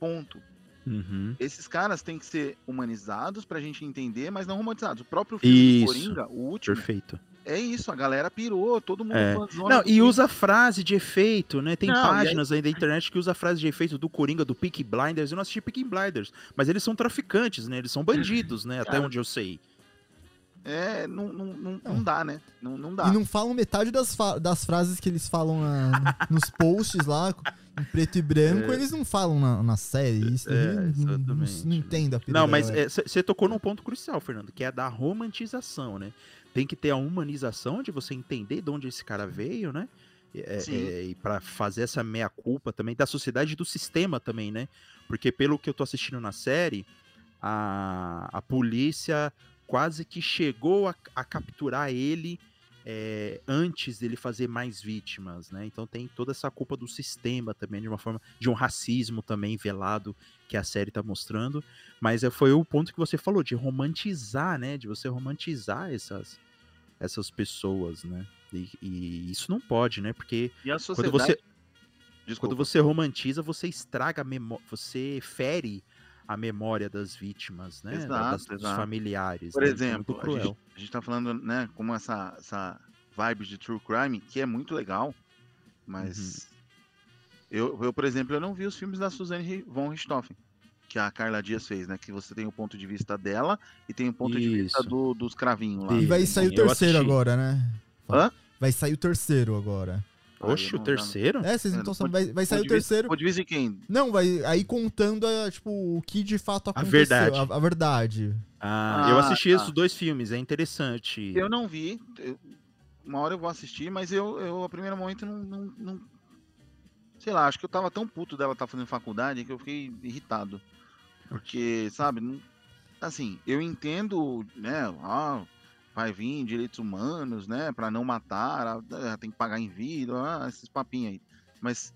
Ponto. Uhum. Esses caras têm que ser humanizados pra gente entender, mas não romantizados. O próprio filme Isso. Coringa, o último, Perfeito. É isso, a galera pirou, todo mundo É. fãzona Não, e usa frase de efeito, né? Tem Não, e aí- páginas aí da internet que usa frase de efeito do Coringa, do Peaky Blinders. Eu não assisti Peaky Blinders, mas eles são traficantes, né? Eles são bandidos, né? Até Cara, onde eu sei. É, não, não, não, não dá, né? Não, não dá. E não falam metade das, das frases que eles falam na- [laughs] nos posts lá, em preto e branco, eles não falam na, na série. Isso É, não- não, exatamente. não entendo a Não, mas você tocou num ponto crucial, Fernando, que é a da romantização, né? Tem que ter a humanização de você entender de onde esse cara veio, né? É, Sim. é, e para fazer essa meia-culpa também da sociedade e do sistema também, né? Porque pelo que eu tô assistindo na série, a, a polícia quase que chegou a, a capturar ele é, antes dele fazer mais vítimas, né? Então tem toda essa culpa do sistema também, de uma forma, de um racismo também velado que a série tá mostrando. Mas é, foi o ponto que você falou, de romantizar, né? De você romantizar essas, essas pessoas, né? E, e isso não pode, né? Porque E a quando sociedade. você, Desculpa. quando você romantiza, você estraga a memória, você fere a memória das vítimas, né? Exato, das, dos exato. familiares. Por né? Isso é exemplo, muito a gente, a gente tá falando, né, como essa, essa vibe de true crime, que é muito legal, mas Uhum. eu, eu, por exemplo, eu não vi os filmes da Suzanne von Richthofen, que a Carla Dias fez, né, que você tem o ponto de vista dela e tem o ponto de vista Isso. do- dos cravinhos lá. E vai sair o terceiro agora, né? Hã? Vai sair o terceiro agora. Oxe, eu o não- terceiro? É, vocês não É, estão do sabendo. Vai, vai sair o terceiro. ponto de vista de quem? Não, vai aí contando a, tipo, o que de fato aconteceu. verdade. A, a verdade. Ah, eu Ah, assisti tá. esses dois filmes, é interessante. Eu não vi, eu- uma hora eu vou assistir, mas eu, eu a primeiro momento, não, não, não- Sei lá, acho que eu tava tão puto dela estar fazendo faculdade que eu fiquei irritado. Porque, sabe, não- assim, eu entendo, né, ah, vai vir direitos humanos, né, pra não matar, ah, tem que pagar em vida, ah, esses papinhos aí. Mas,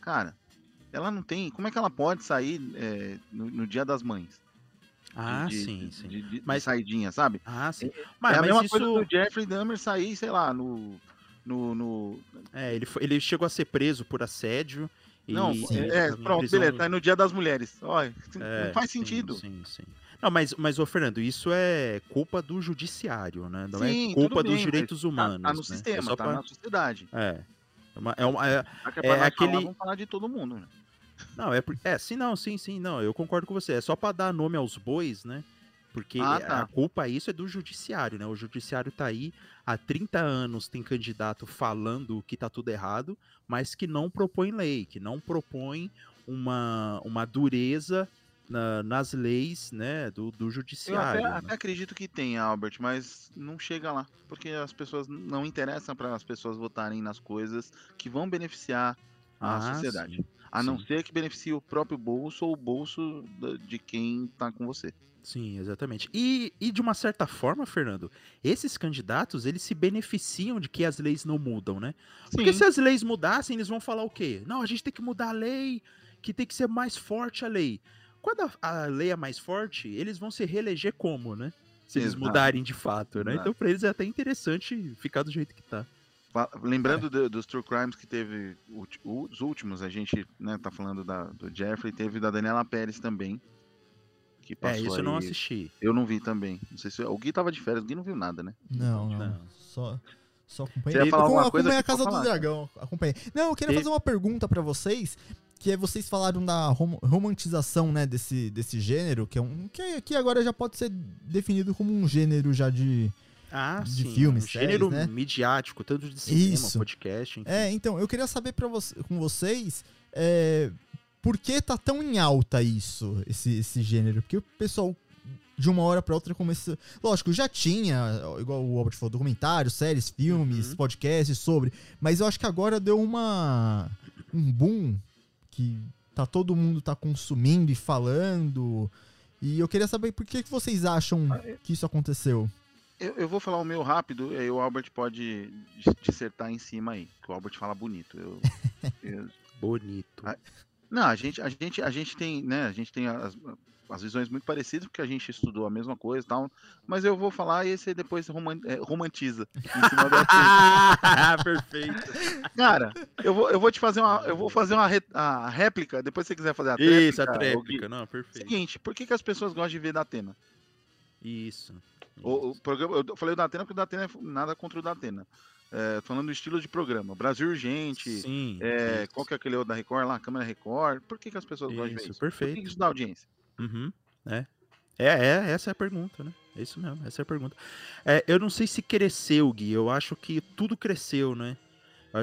cara, ela não tem. Como é que ela pode sair é, no, no dia das mães? Ah, de, sim, de- sim. De, Mas- saidinha, sabe? Ah, sim. é Mas, a mas mesma isso. coisa do Jeffrey Dahmer sair, sei lá, no. no, no É, ele, foi- ele chegou a ser preso por assédio Não, e é, a pronto, prisão- beleza, tá no dia das mulheres. Olha, [laughs] É, não faz sim, sentido. Sim, sim. Não, mas, mas, ô Fernando, isso é culpa do judiciário, né? Não Sim, é culpa bem, dos direitos Tá, humanos. tá no né? sistema, é só tá pra- na sociedade. É. É uma- é uma- é- é É aquele- falar, vamos falar de todo mundo, né? Não, é, por- é, sim, não, sim, sim, não, eu concordo com você. É só pra dar nome aos bois, né? Porque Ah, é- tá. a culpa isso é do judiciário, né? O judiciário tá aí há 30 anos, tem candidato falando que tá tudo errado, mas que não propõe lei, que não propõe uma, uma dureza na- nas leis, né, do, do Eu judiciário. até, né? até acredito que tenha, Albert, mas não chega lá. Porque as pessoas não interessam para as pessoas votarem nas coisas que vão beneficiar a Ah, sociedade. sim, A não sim. ser que beneficie o próprio bolso ou o bolso de quem tá com você. Sim, exatamente. E, e de uma certa forma, Fernando, esses candidatos, eles se beneficiam de que as leis não mudam, né? Porque Sim. se as leis mudassem, eles vão falar o quê? Não, a gente tem que mudar a lei, que tem que ser mais forte a lei. Quando a, a lei é mais forte, eles vão se reeleger como, né? Se eles Exato. mudarem de fato, né? Exato. Então, pra eles é até interessante ficar do jeito que tá. Lembrando do- dos True Crimes que teve os últimos, a gente né, tá falando da, do Jeffrey, teve da Daniela Pérez também. Que É, passou isso eu não aí. assisti. Eu não vi também. Não sei se o Gui tava de férias, o Gui não viu nada, né? Não, não. Não. Só, só Você acompanhei. ia falar alguma coisa acompanhei a Casa do. Dragão. Acompanhei. Não, eu queria E- fazer uma pergunta pra vocês. Que é vocês falaram da rom- romantização, né, desse, desse gênero, que é um. Que, que agora já pode ser definido como um gênero já de. Ah, De sim. filmes, um gênero séries, né? midiático, tanto de cinema, Isso. podcast, enfim. É, então, eu queria saber pra vo com vocês. é, por que tá tão em alta isso, esse, esse gênero? Porque o pessoal, de uma hora pra outra, começou. Lógico, já tinha, igual o Albert falou, documentários, séries, filmes, Uhum. podcasts sobre. Mas eu acho que agora deu uma. um boom que tá todo mundo tá consumindo e falando. E eu queria saber por que, que vocês acham que isso aconteceu. Eu, eu vou falar o meu rápido, e aí o Albert pode dis- dissertar em cima aí, que o Albert fala bonito. Eu, [laughs] eu- Bonito. Ah, Não, a gente, a gente, a gente tem, né? A gente tem as, as visões muito parecidas, porque a gente estudou a mesma coisa e tal. Mas eu vou falar e esse depois é, romantiza em cima. Ah, [laughs] [laughs] perfeito. Cara, eu vou, eu vou te fazer uma. Eu vou fazer uma re- a réplica, depois se você quiser fazer a Isso, a tréplica, não, perfeito. Seguinte, por que, que as pessoas gostam de ver da Atena? Isso. O, o programa, eu falei o Datena porque o Datena é nada contra o Datena. É, falando do estilo de programa. Brasil Urgente. Sim. É, isso. qual que é aquele outro da Record lá? Câmera Record. Por que, que as pessoas gostam de ver Isso, isso? Por perfeito. que isso dá audiência? Uhum, é. É, é, essa é a pergunta, né? É isso mesmo, essa é a pergunta. É, eu não sei se cresceu, Gui, eu acho que tudo cresceu, né?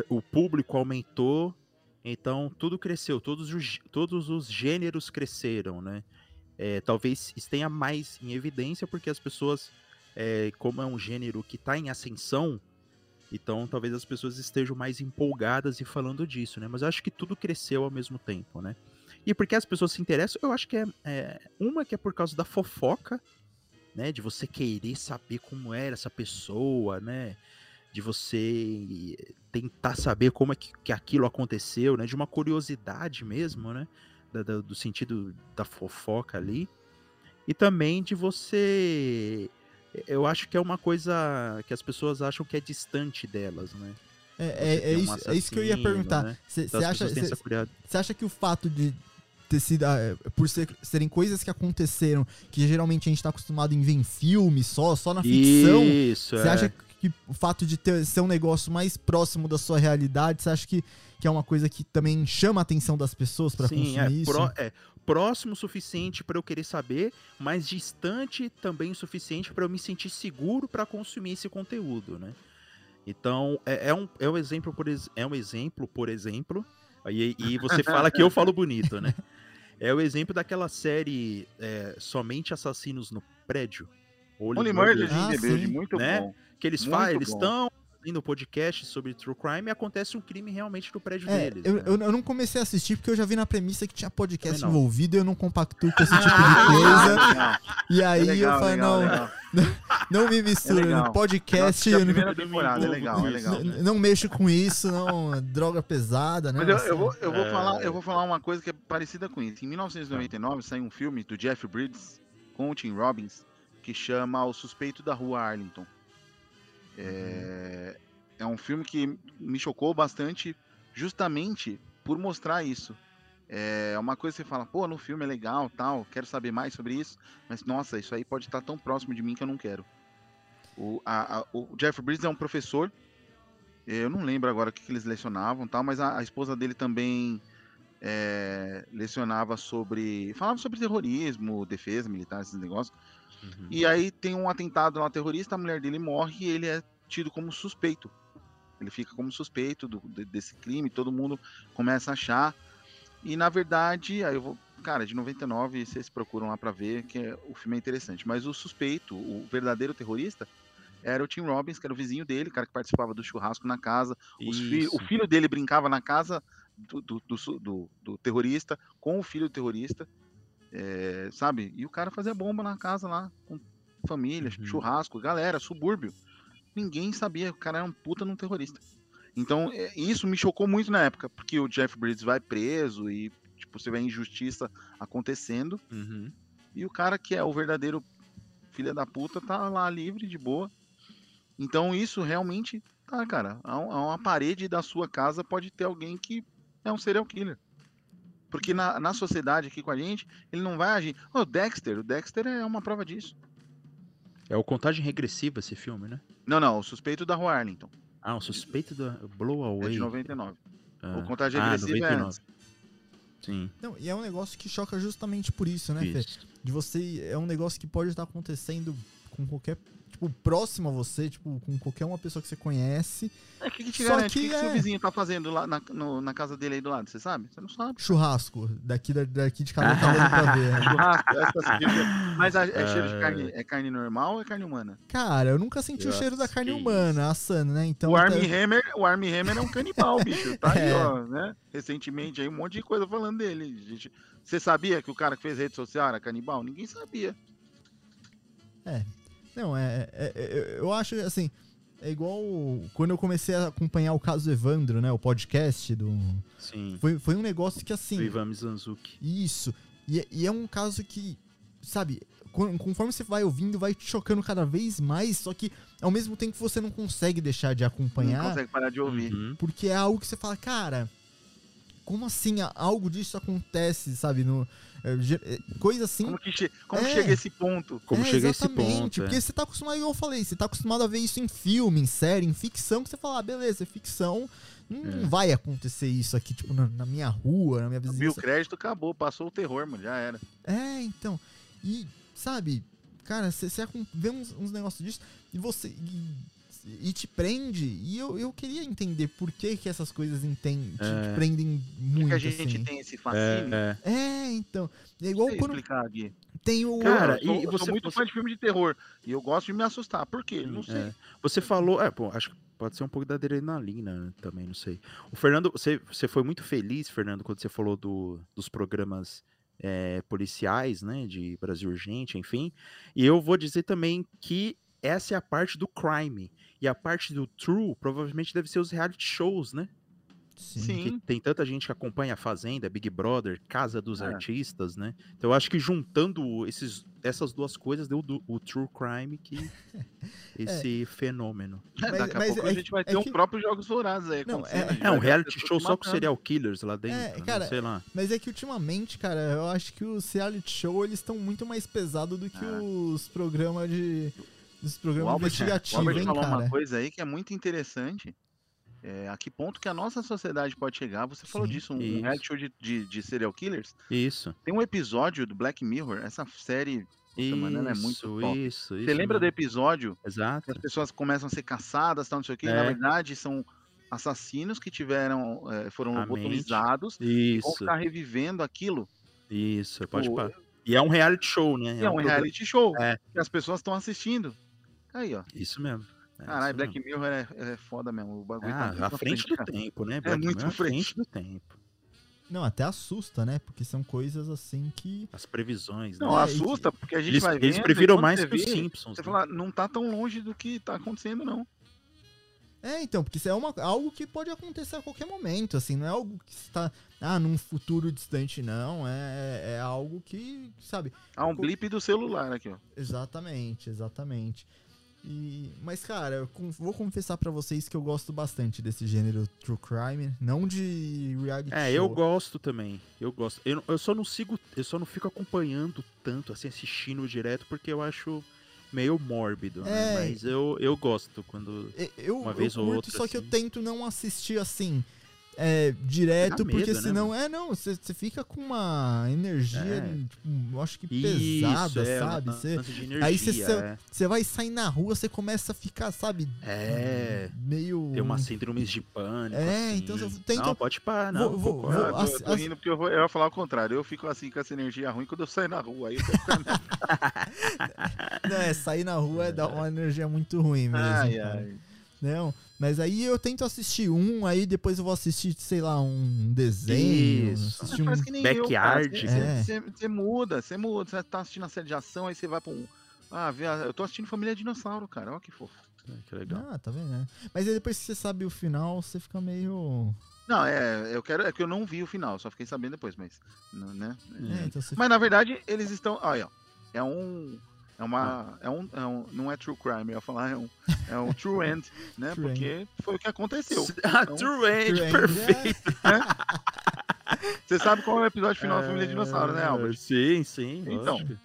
O público aumentou, então tudo cresceu, todos os, todos os gêneros cresceram, né? É, talvez esteja mais em evidência porque as pessoas, é, como é um gênero que está em ascensão, então talvez as pessoas estejam mais empolgadas e falando disso, né? Mas eu acho que tudo cresceu ao mesmo tempo, né? E porque as pessoas se interessam, eu acho que é, é, uma que é por causa da fofoca, né? De você querer saber como era essa pessoa, né? De você tentar saber como é que, que aquilo aconteceu, né? De uma curiosidade mesmo, né? Da- da- do sentido da fofoca ali. E também de você. Eu acho que é uma coisa que as pessoas acham que é distante delas, né? É, é, é um isso, é isso que eu ia perguntar. né? Você Então as acha, cê- acha que o fato de ter sido. ah, é, por ser- serem coisas que aconteceram, que geralmente a gente tá acostumado em ver em filme só, só na ficção. Isso, Você é. acha que o fato de ter, ser um negócio mais próximo da sua realidade, você acha que, que é uma coisa que também chama a atenção das pessoas Sim, consumir é, isso? pró- é próximo o suficiente para eu querer saber, mas distante também o suficiente para eu me sentir seguro para consumir esse conteúdo, né? Então, é, é um, é um exemplo, por é um exemplo, por exemplo, e, e você [laughs] fala que eu falo bonito, né? É o exemplo daquela série é, Somente Assassinos no Prédio. Only Murder Ah, in the Building, muito Né? bom. Que eles fazem, eles bom. Fazendo podcast sobre true crime e acontece um crime realmente no prédio É, deles. eu, né? eu, eu não comecei a assistir porque eu já vi na premissa que tinha podcast não. envolvido e eu não compactuo com esse [laughs] tipo de coisa. E aí é legal, eu falo, legal, não, legal. [laughs] não me mistura É no podcast, Nossa, não, primeira temporada, é legal, é legal. n- não mexo com isso, não, droga pesada, né? Mas eu, Assim, eu vou, eu, vou É. falar, eu vou falar uma coisa que é parecida com isso. Em 1999 saiu um filme do Jeff Bridges com o Tim Robbins que chama O Suspeito da Rua Arlington. É, é um filme que me chocou bastante, justamente por mostrar isso. É uma coisa que você fala, pô, no filme é legal, tal, quero saber mais sobre isso, mas nossa, isso aí pode estar tão próximo de mim que eu não quero. O, a, a, o Jeff Bridges é um professor, eu não lembro agora o que, que eles lecionavam, tal, mas a, a esposa dele também é, lecionava sobre, falava sobre terrorismo, defesa militar, esses negócios. Uhum. E aí tem um atentado lá terrorista, a mulher dele morre e ele é tido como suspeito. Ele fica como suspeito do, de- desse crime, todo mundo começa a achar. E na verdade, aí eu vou. Cara, de 99, vocês procuram lá pra ver, que é- o filme é interessante. Mas o suspeito, o verdadeiro terrorista, era o Tim Robbins, que era o vizinho dele, o cara que participava do churrasco na casa. Fi- o filho dele brincava na casa do, do, do do- do terrorista, com o filho do terrorista, é, sabe? E o cara fazia bomba na casa lá, com família, Uhum. churrasco, galera, subúrbio. Ninguém sabia, o cara era um puta num terrorista. Então, é, isso me chocou muito na época, porque o Jeff Bridges vai preso e, tipo, você vê a injustiça acontecendo, Uhum. e o cara que é o verdadeiro filho da puta tá lá livre, de boa. Então isso realmente, tá, cara, a, a uma parede da sua casa pode ter alguém que é um serial killer. Porque na, na sociedade aqui com a gente, ele não vai agir. Ô, O Dexter, o Dexter é uma prova disso. É o Contagem Regressiva esse filme, né? Não, não, o suspeito da Rua Arlington, Ah, o suspeito da Blow é Away. de 99. Ah. O Contagem ah, Regressiva é 99. antes. Sim, Não, e é um negócio que choca justamente por isso, né, Fê? isso. De você. É um negócio que pode estar acontecendo com qualquer. Tipo, próximo a você, tipo, com qualquer uma pessoa que você conhece. É, o que, que te Só garante? O que que, que seu é- vizinho tá fazendo lá na, no- na casa dele aí do lado? Você sabe? Você não sabe. Churrasco. Daqui, da- daqui de casa tá dando pra ver. [laughs] Churrasco, essa cerveja. Mas a- é cheiro de carne, é carne normal ou é carne humana? Cara, eu nunca senti o Nossa, cheiro da carne que humana assando, né? Então. o até- Armie Hammer, o Armie Hammer é um canibal, bicho. Tá aí, [laughs] É. ó, né? Recentemente aí um monte de coisa falando dele. Gente, você sabia que o cara que fez rede social era canibal? Ninguém sabia. Não, é, é- é- Eu acho assim. É igual quando eu comecei a acompanhar o caso Evandro, né? O podcast do. Sim. Foi, foi um negócio que assim. Do Ivan Mizanzuki. Isso. E, é- e é um caso que, sabe, con- conforme você vai ouvindo, vai te chocando cada vez mais, só que ao mesmo tempo você não consegue deixar de Não acompanhar, consegue parar de ouvir. Uhum. porque é algo que você fala, cara, como assim algo disso acontece, sabe? No, é, é, coisa assim. Como que, che- como É. chega esse ponto? Como é, chega esse exatamente, ponto? Porque é. você tá acostumado, igual eu falei, você tá acostumado a ver isso em filme, em série, em ficção, que você fala, ah, beleza, é ficção, não É. vai acontecer isso aqui, tipo, na, na minha rua, na minha Viu o vizinhança. crédito, acabou. Passou o terror, mano. Já era. É, então. E, sabe, cara, você vê uns, uns negócios disso e você. E, e te prende. E eu, eu queria entender por que, que essas coisas enten, te, te É. prendem Por muito. que a gente assim. tem esse fascínio? É, é. É, então. É igual Sei quando explicar aqui. tem o. Cara, eu sou, e eu sou você- muito você- fã de filme de terror. E eu gosto de me assustar. Por quê? Não Sim, sei. é. Você falou, é, pô, acho que pode ser um pouco da adrenalina também, não sei. O Fernando, você, você foi muito feliz, Fernando, quando você falou do, dos programas é, policiais, né, de Brasil Urgente, enfim. E eu vou dizer também que essa é a parte do crime. E a parte do true provavelmente deve ser os reality shows, né? Sim. Tem tanta gente que acompanha a Fazenda, Big Brother, Casa dos É. Artistas, né? Então eu acho que juntando esses, essas duas coisas deu do- o true crime que [laughs] esse fenômeno. É, Mas- Daqui a mas pouco é a gente vai ter é um que- próprio Jogos Vorazes aí. Não, é- É um as reality show só com serial killers lá dentro, É, né? cara, sei lá. Mas é que ultimamente, cara, eu acho que os reality show eles estão muito mais pesados do que Ah. os programas de. O programas Albert, o investigativos, Albert hein, falou cara? uma coisa aí que é muito interessante. É, a que ponto que a nossa sociedade pode chegar? Você falou Sim, disso, um isso. reality show de, de, de serial killers. Isso. Tem um episódio do Black Mirror, essa série. Isso, mano, é muito top. isso, Você isso lembra do mesmo. episódio Exato. as pessoas começam a ser caçadas, tal, não sei o quê? É. Na verdade, são assassinos que tiveram, é, foram A lobotomizados e vão ficar revivendo aquilo. isso, pode parar. E é um reality show, né? É um programa- reality show É. que as pessoas estão assistindo. Aí, ó. Isso mesmo. É Caralho, Black mesmo. Mirror é, é foda mesmo. O bagulho tá muito Ah, à pra frente do cara. tempo, né? Black muito Mirror, à frente. frente do tempo. Não, até assusta, né? Porque são coisas assim que. As previsões, Não, né? É, assusta, porque a gente Eles, vai eles previram mais que os Simpsons. Você né? fala, não tá tão longe do que tá acontecendo, não. É, então, porque isso é uma, algo que pode acontecer a qualquer momento, assim, não é algo que está, ah, num futuro distante, não, é, é algo que, sabe, Há um blip do celular aqui, ó. exatamente, exatamente. E, mas, cara, eu vou confessar pra vocês que eu gosto bastante desse gênero true crime, não de reality É, show. eu gosto também. Eu gosto. Eu, eu só não sigo, eu só não fico acompanhando tanto, assim, assistindo direto, porque eu acho meio mórbido, né? É. Mas eu, eu gosto quando. Eu, Uma eu vez ou curto, outra, só que eu assim. tento não assistir assim. É, direto, Dá porque medo, né, senão. é, não, você você fica com uma energia, É. tipo, eu acho que pesada, é, sabe? um Você lance de energia, aí você- é. você vai sair na rua, você começa a ficar, sabe? É. Meio. Tem umas síndromes de pânico. É, assim. então eu tento- Não, pode parar, não. Vou- vou- vou- Eu tô, as- tô as- rindo porque eu, vou, eu ia falar o contrário. Eu fico assim com essa energia ruim quando eu saio na rua. Aí eu ficando... [laughs] [laughs] Não, é, sair na rua é dar uma energia muito ruim mesmo. ai, ai. Não, mas aí eu tento assistir um, aí depois eu vou assistir, sei lá, um desenho. Isso. Assistir um... Que nem. Backyard. Você É. você- você muda, você muda. Você tá assistindo a série de ação, aí você vai pra um. Ah, eu tô assistindo Família Dinossauro, cara. Olha que fofo. Ah, Que legal. Ah, tá vendo, né? Mas aí depois que você sabe o final, você fica meio. Não, é, eu quero. É que eu não vi o final, só fiquei sabendo depois, mas. Né? É, então você Mas na verdade, eles estão. Olha, ó, é um. É uma. É um, é um. Não é true crime, eu ia falar, é um. É um true [laughs] end, né? True Porque foi o que aconteceu. Ah, Então, True End, True End, perfeito. Você sabe qual é o episódio final da Família Dinossauro, né, É, Albert? Sim, sim. Então, lógico.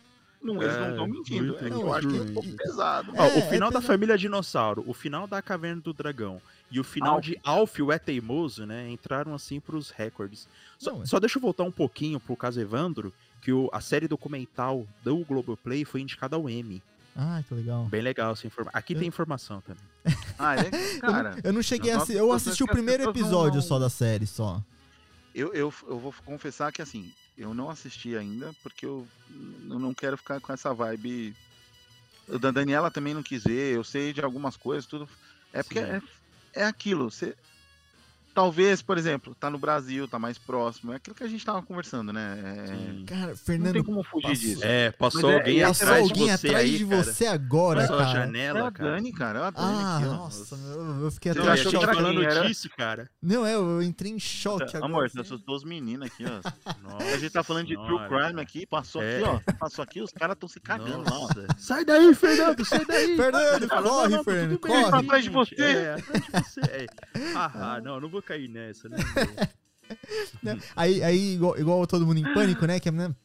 Não, eles não É, estão mentindo. muito É eu acho que é um pouco end. pesado. Ó, É, o final é da pesado. família dinossauro, o final da caverna do dragão e o final Alf. de Alf, o é teimoso, né? Entraram assim pros recordes. Só, Não, é. só deixa eu voltar um pouquinho pro caso Evandro, que o- a série documental do Globoplay foi indicada ao Emmy. Ah, que legal. Bem legal essa informação. Aqui Eu- tem informação também. Ah, é? [laughs] Eu não- Cara, eu não cheguei a. Eu assisti o primeiro episódio não- só da série, só. eu, eu, eu vou confessar que assim, eu não assisti ainda, porque eu, eu não quero ficar com essa vibe. O da Daniela também não quis ver, eu sei de algumas coisas, tudo. É porque Sim. é, é aquilo. Você, talvez, por exemplo, tá no Brasil, tá mais próximo. É aquilo que a gente tava conversando, né? É, Sim. Cara, não tem Fernando, como fugir passou- disso. É, passou Mas é- alguém passou atrás alguém de você atrás aí, de cara. você agora, Passou a cara. É janela, a cara. Dani, cara. É a Dani Ah, aqui, nossa, meu, eu fiquei até a gente que era choque. falando era? disso, cara. Não, é, eu entrei em choque agora. Amor, assim. essas duas meninas aqui, ó. Nossa A gente tá falando de true crime cara. aqui, passou É. aqui, ó. Passou aqui, os caras estão se cagando lá. Sai daí, Fernando, sai daí. Fernando, corre, tá Fernando, corre. Atrás de você. É, atrás de você. É. Ah, ah, não, não vou cair nessa, né? [laughs] Né? Aí, aí igual, igual todo mundo em pânico, né? Que a menina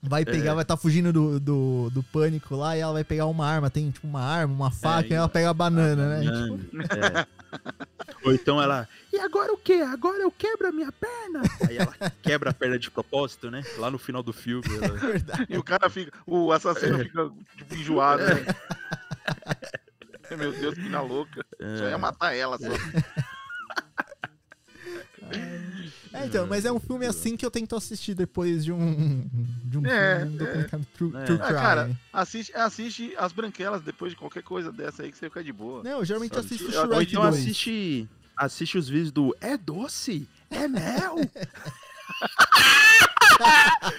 vai pegar, É. vai estar fugindo do, do, do pânico lá e ela vai pegar uma arma. Tem tipo uma arma, uma faca, e e- ela pega a banana, né? Não, é. Ou então ela, e agora o quê? Agora eu quebro a minha perna? Aí ela quebra a perna de propósito, né? Lá no final do filme. ela- É [laughs] verdade. E o cara fica. O assassino fica tipo, enjoado, né? [laughs] Meu Deus, que na louca. Só ia matar ela só. É, então, mas é um filme assim que eu tento assistir depois de um, de um É, filme documentário true, É. true Ah, cara, assiste, assiste as branquelas depois de qualquer coisa dessa aí que você fica de boa. Não, eu geralmente Sabe, assisto Ou Shrek então 2. assiste, assiste os vídeos do É doce? É mel? [laughs]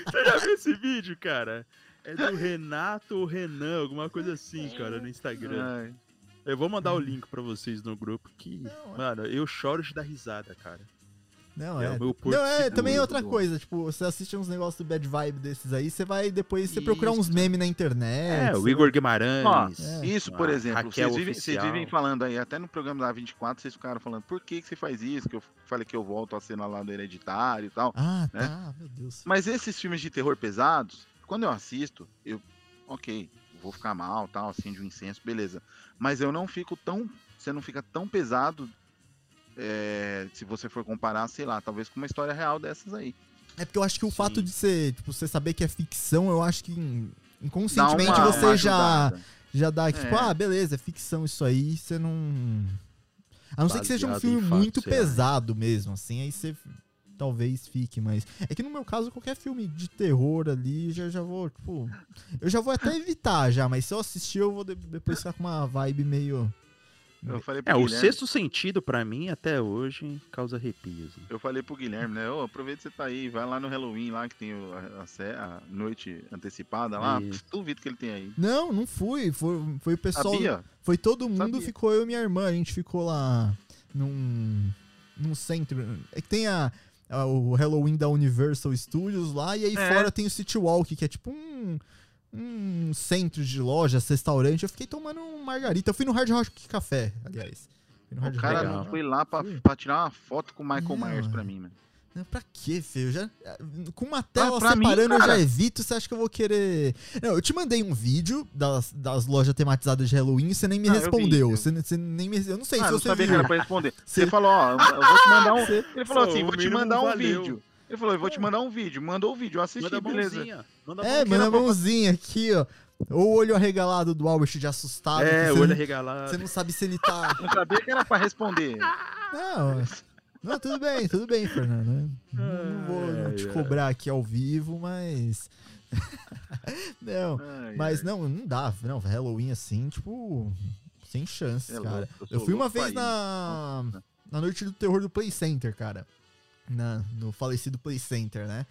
Você já viu esse vídeo, cara? É do Renato ou Renan, alguma coisa assim, cara, no Instagram. Ai, Eu vou mandar o link pra vocês no grupo que, Não, mano, eu choro de dar risada, cara. Não, É é. o meu porto Não, é, também é outra do- coisa, tipo, você assiste uns negócios do bad vibe desses aí, você vai depois você procurar uns memes na internet. É, o Igor Guimarães. É. Isso, por exemplo, vocês vivem, vocês vivem falando aí, até no programa da 24, vocês ficaram falando, por que, que você faz isso? Que eu falei que eu volto a cena lá do hereditário e tal. Ah, né? tá, meu Deus. Mas esses filmes de terror pesados, quando eu assisto, eu, ok, vou ficar mal, tal, acende um incenso, beleza. Mas eu não fico tão, você não fica tão pesado, é, se você for comparar, sei lá, talvez com uma história real dessas aí. É porque eu acho que o Sim. fato de ser, tipo, você saber que é ficção, eu acho que in- inconscientemente uma- você uma já, já dá, tipo, É. ah, beleza, é ficção isso aí, você não... A não ser que seja um Baseado filme muito pesado mesmo, assim, aí você talvez fique, mas... É que no meu caso, qualquer filme de terror ali, já, já vou, tipo... Eu já vou até evitar já, mas se eu assistir, eu vou de- depois ficar com uma vibe meio... Eu falei pro É, o Guilherme, sexto sentido, pra mim, até hoje, causa arrepios. né? eu falei pro Guilherme, né? Ô, aproveita que você tá aí, vai lá no Halloween lá que tem o- a, a a noite antecipada lá. Isso. Duvido que ele tem aí. Não, não fui, foi, foi o pessoal... Sabia? Foi todo mundo, Sabia. ficou eu e minha irmã. A gente ficou lá num, num centro. É que tem a, a- o Halloween da Universal Studios lá, e aí É. fora tem o City Walk, que é tipo um. Um centro de lojas, restaurante, eu fiquei tomando um margarita. Eu fui no Hard Rock Café, aliás. Fui no Hard O cara Rock. Legal. foi lá pra, pra tirar uma foto com o Michael Não, Myers pra mim, mano. Não, pra quê, filho? Já, com uma tela mim, separando eu já evito, você acha que eu vou querer... Não, eu te mandei um vídeo das, das lojas tematizadas de Halloween e você nem me Ah, eu vi, respondeu. eu- Você, você nem me... Eu não sei Ah, se não você sabia viu. que era pra responder. [laughs] Você- Você falou, ó, eu vou te mandar um. Você- Ele falou Pô, assim, vou te mandar um valeu. vídeo. Ele falou, eu vou te mandar um vídeo. Mandou o vídeo, eu assisti, Manda a beleza. mãozinha. Manda É, manda a boca. mãozinha aqui, ó. O olho arregalado do Albert de assustado. É, o olho não, arregalado. você não sabe se ele tá... [laughs] Não sabia que era pra responder. Não, não, tudo bem, tudo bem, Fernando. Não, não vou Ai, te ai. cobrar aqui ao vivo, mas. [laughs] não, Ai, mas ai. não, não dá. Não, Halloween assim, tipo, sem chances, É cara. louco, eu fui uma vez na, na noite do terror do Play Center, cara. Na, no falecido Play Center, né?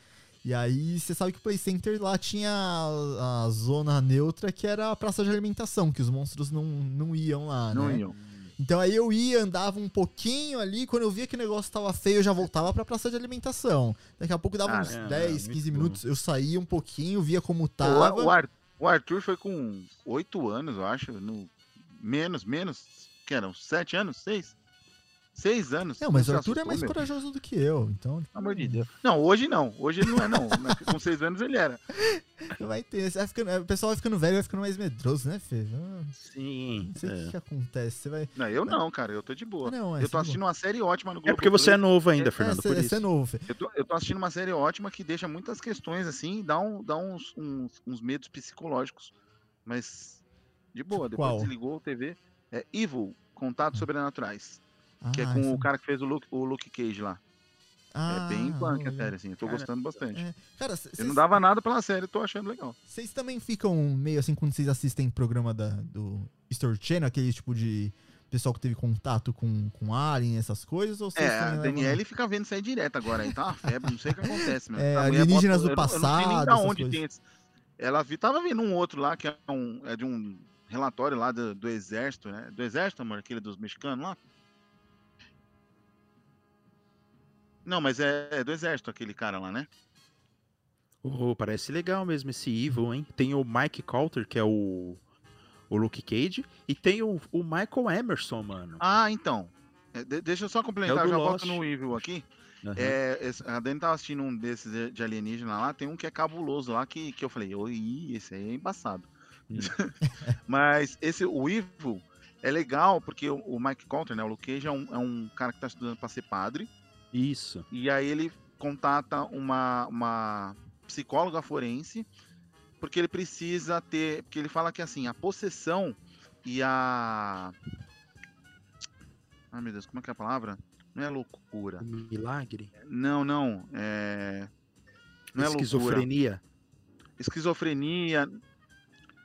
E aí, você sabe que o Play Center lá tinha a, a zona neutra, que era a praça de alimentação, que os monstros não, não iam lá, Não né? iam. Então aí eu ia, andava um pouquinho ali, quando eu via que o negócio tava feio, eu já voltava pra praça de alimentação. Daqui a pouco dava uns Caramba, 10, muito 15 bom. minutos, eu saía um pouquinho, via como tava. o Ar- o Arthur foi com 8 anos, eu acho. No... Menos, menos. Que eram? 7 anos? 6? 6 anos. Não, mas Você o Arthur é assustou, mais meu? corajoso do que eu, então. Pelo amor de Deus. Não, hoje não. Hoje ele não é, não. Com 6 anos ele era. [laughs] Vai ter, você vai ficando- o pessoal vai ficando velho, vai ficando mais medroso, né, Fê? Sim. Não sei o que, é. que acontece. Você vai. Não, eu não, cara. Eu tô de boa. Ah, não, é eu tô tudo assistindo uma série ótima no Globo. É porque você é novo ainda, É, Fernando, cê- por isso. é novo, Fê. Eu tô, eu tô assistindo uma série ótima que deixa muitas questões assim, dá, um, dá uns, uns, uns medos psicológicos. Mas de boa, depois Qual? desligou a TV. É Evil, Contatos Sobrenaturais. Que é Ah, com essa- o cara que fez o Luke, o Luke Cage lá. Ah, é bem punk a série, assim. Eu tô Cara, gostando bastante. É. Cara, Eu não dava nada pela série, tô achando legal. Vocês também ficam meio assim quando vocês assistem programa da, do Story Channel, aquele tipo de pessoal que teve contato com, com Alien, essas coisas? Ou vocês É, a Daniele fica vendo isso aí direto agora aí, tá uma febre, não sei o que acontece, meu. [laughs] É, mulher alienígenas do eu não- Eu não sei passado, nem da onde coisas. tem esse. Ela vi, tava vendo um outro lá, que é, um, é de um relatório lá do, do exército, né? Do exército, amor, aquele dos mexicanos lá. Não, mas é, é do exército aquele cara lá, né? Oh, parece legal mesmo esse Evil, hein? Tem o Mike Coulter, que é o, o Luke Cage, e tem o, o Michael Emerson, mano. Ah, então. É, de- deixa eu só complementar, É já volto Lost. no Evil aqui. Aham. É, a Dani tava assistindo um desses de- de alienígena lá, tem um que é cabuloso lá, que, que eu falei, oi, esse aí é embaçado. Hum. [laughs] Mas esse, o Evil, é legal, porque o, o Mike Coulter, né, o Luke Cage, é um, é um cara que tá estudando pra ser padre, Isso. e aí ele contata uma, uma psicóloga forense, porque ele precisa ter, porque ele fala que assim, a possessão e a... Ai meu Deus, como é que é a palavra? Não é loucura. Milagre. Não, não. É... Não é loucura. Esquizofrenia. Esquizofrenia.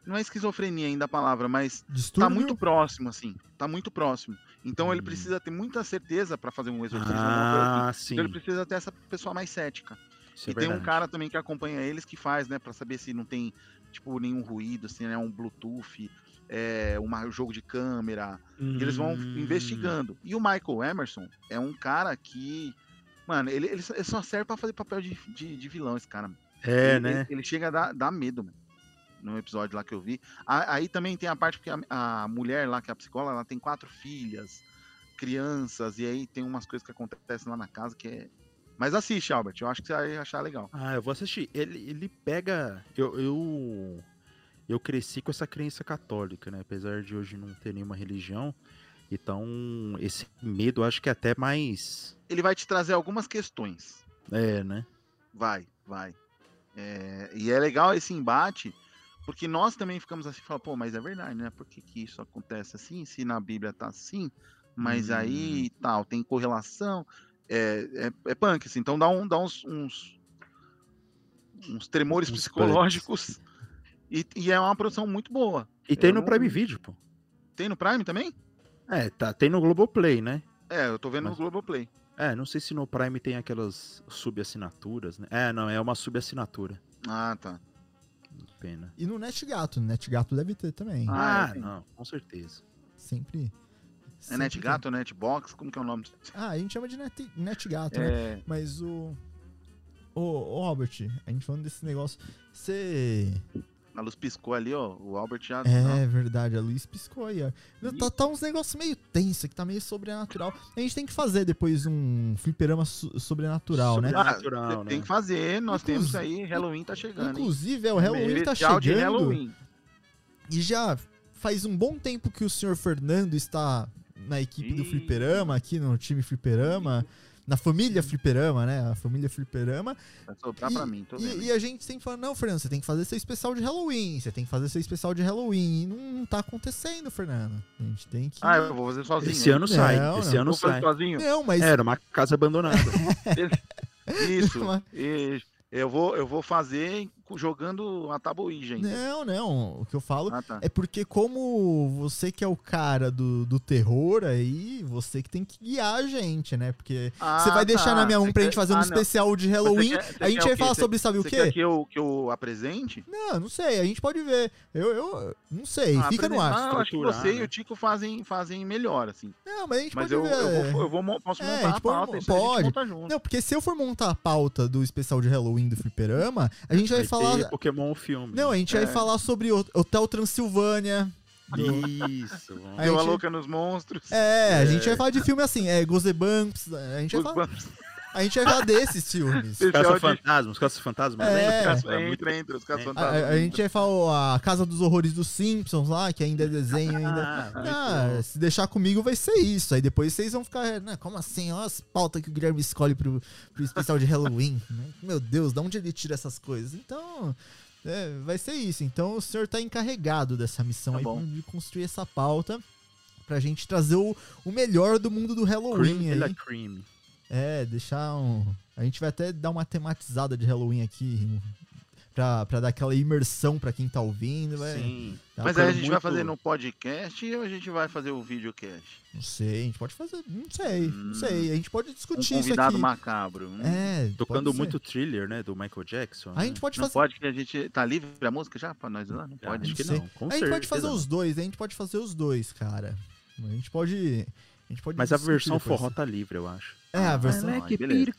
Não é esquizofrenia ainda a palavra, mas tá Distúrbio? muito próximo, assim. Tá muito próximo. Então ele Hum. precisa ter muita certeza pra fazer um exorcismo. Ah, sim. Então ele precisa ter essa pessoa mais cética. Isso é e tem um verdade. cara também que acompanha eles que faz, né? Pra saber se não tem, tipo, nenhum ruído, se é um Bluetooth, é um jogo de câmera. E eles vão Hum. investigando. E o Michael Emerson é um cara que. Mano, ele, ele só- serve pra fazer papel de, de, de vilão, esse cara. É, ele, né? Ele, ele chega a dar, dar medo, mano. No episódio lá que eu vi. Aí também tem a parte que a, a mulher lá, que é a psicóloga, ela tem quatro filhas, crianças, e aí tem umas coisas que acontecem lá na casa que é. Mas assiste, Albert, eu acho que você vai achar legal. Ah, eu vou assistir. Ele, ele pega. Eu, eu. Eu cresci com essa crença católica, né? Apesar de hoje não ter nenhuma religião. Então, esse medo eu acho que é até mais. Ele vai te trazer algumas questões. É, né? Vai, vai. É, e é legal esse embate, porque nós também ficamos assim, fala, pô, mas é verdade, né? Por que, que isso acontece assim? Se na Bíblia tá assim, mas Hum. aí e tal, tem correlação. É, é, é punk, assim, então dá, um, dá uns, uns, uns tremores Uns psicológicos. E, e é uma produção muito boa. E tem Eu no não- Prime Video, pô. Tem no Prime também? É, tá. Tem no Globoplay, né? É, eu tô vendo Mas- no Globoplay. É, não sei se no Prime tem aquelas subassinaturas, né? É, não, é uma subassinatura. Ah, tá. Pena. E no NetGato, no NetGato deve ter também. Ah, Ah, é, não, com certeza. Sempre. É NetGato, Netbox, como que é o nome? Ah, a gente chama de net, NetGato, né? É, Mas o. Ô, ô, Albert, a gente falando desse negócio. Você. A luz piscou ali, ó. O Albert já. É verdade, a Luiz piscou aí, ó. Tá, tá uns negócios meio tenso, que tá meio sobrenatural. A gente tem que fazer depois um fliperama so- sobrenatural, né? Sobrenatural, Ah, né? Tem que fazer, nós Inclusive- temos aí. Halloween tá chegando. hein? Inclusive, é, o Halloween tá de chegando. Halloween. E já faz um bom tempo que o senhor Fernando está na equipe do Ih. Fliperama, aqui no time Fliperama, na família Fliperama, né? A família Fliperama. Vai sobrar E- pra mim, tô vendo. E, e a gente sempre fala, não, Fernando, você tem que fazer seu especial de Halloween, você tem que fazer seu especial de Halloween. E não, não tá acontecendo, Fernando. A gente tem que. Ah, eu vou fazer sozinho. Esse ano sai, Não, esse não. ano Vou fazer sai. sozinho. Não, mas. Era uma casa abandonada. [laughs] Isso. Mas- E eu, vou, eu vou fazer jogando a tabuíja ainda. Não, não. O que eu falo Ah, tá. é porque, como você que é o cara do, do terror aí, você que tem que guiar a gente, né? Porque Ah, você vai deixar tá. na minha 1 Você pra quer- gente fazer um ah, não. especial de Halloween. quer- você a gente vai falar Você- sobre, sabe o Você quê? quer que eu, que eu apresente? Não, não sei, a gente pode ver. Eu, eu não sei, Ah, fica no ar. Ah, eu acho que você né? e o Tico fazem, fazem melhor, assim. Não, mas a gente Mas pode eu, ver. eu, vou, eu vou posso É, montar a gente a pode- pauta, isso a gente pode. monta junto. Não, porque se eu for montar a pauta do especial de Halloween do Fliperama, a gente vai, Vai falar. ter Pokémon filme. Não, a gente vai É. falar sobre o Hotel Transilvânia. Isso. Deu a gente- louca nos monstros. É, a É. gente vai falar de filme assim, é Goosebumps, a gente vai falar. A gente vai falar desses filmes. Especial Caça de- Fantasmas, Caça Fantasmas. É. muito- Entra, entra, os caras É. fantasmas. A, a gente vai falar a Casa dos Horrores dos Simpsons lá, que ainda é desenho ainda. Ah, muito Ah, bom. se deixar comigo vai ser isso. Aí depois vocês vão ficar, né, como assim? Olha as pautas que o Guilherme escolhe pro, pro especial de Halloween. [laughs] né? Meu Deus, de onde ele tira essas coisas? Então, é, vai ser isso. Então o senhor tá encarregado dessa missão Tá aí bom. de construir essa pauta pra gente trazer o, o melhor do mundo do Halloween Cream la aí. cream. É, deixar um. A gente vai até dar uma tematizada de Halloween aqui. Pra, pra dar aquela imersão pra quem tá ouvindo. Vai, Sim. tá Mas aí a gente vai muito- fazer no podcast ou a gente vai fazer o videocast? Não sei, a gente pode fazer. Não sei, não Hum. sei. A gente pode Um discutir isso convidado aqui. macabro. Hum. É, Tocando muito thriller, né? Do Michael Jackson. A né? gente pode Não fazer. pode que a gente. Tá livre a música já pra nós lá? Não Ah, pode. Acho que sei. não. Com a gente pode fazer não. os dois, a gente pode fazer os dois, cara. A gente pode. A gente pode Mas a versão forró tá livre, eu acho. É, a versão. Ah, beleza.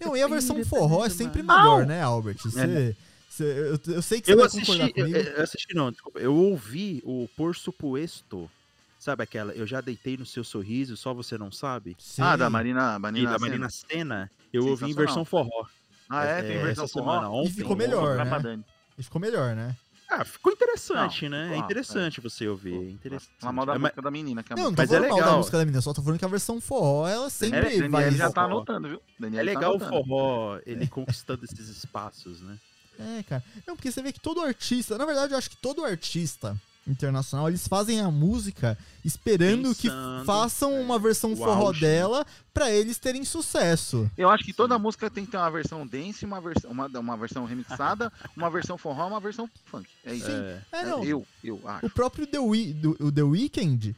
Não, e a versão forró é sempre melhor, né, Albert? Você. você- eu, eu sei que você Eu vai assisti, concordar eu, comigo. eu assisti não, desculpa. Eu ouvi o Por Supuesto. Sabe aquela? Eu já deitei no seu sorriso, só você não sabe? Sim. Ah, da Marina, E Marina, da Senna. Marina Senna. Eu ouvi em versão forró. Ah, é? Tem É, versão forró? semana, ontem. ficou Vou melhor, comprar né? E ficou melhor, né? Ah, ficou interessante, Não, né? ficou, É interessante você ouvir. É interessante. Falar mal da É, mas- música da menina. Que é Não, não tô é falando mal da legal. música da menina, só tô falando que a versão forró, ela sempre Daniel, vai. Daniel já tá anotando, viu? Daniel É tá legal o anotando. forró, ele conquistando esses espaços, né? É, cara. Não, porque você vê que todo artista, na verdade, eu acho que todo artista internacional, eles fazem a música esperando que Pensando, façam é, uma versão forró auge, né? dela pra eles terem sucesso. Eu acho que toda Sim. música tem que ter uma versão dance, uma versão, uma, uma versão remixada, [laughs] uma versão forró, uma versão funk. É isso. É, É, não. Eu, eu acho. O próprio The, Wee- do- o The Weeknd,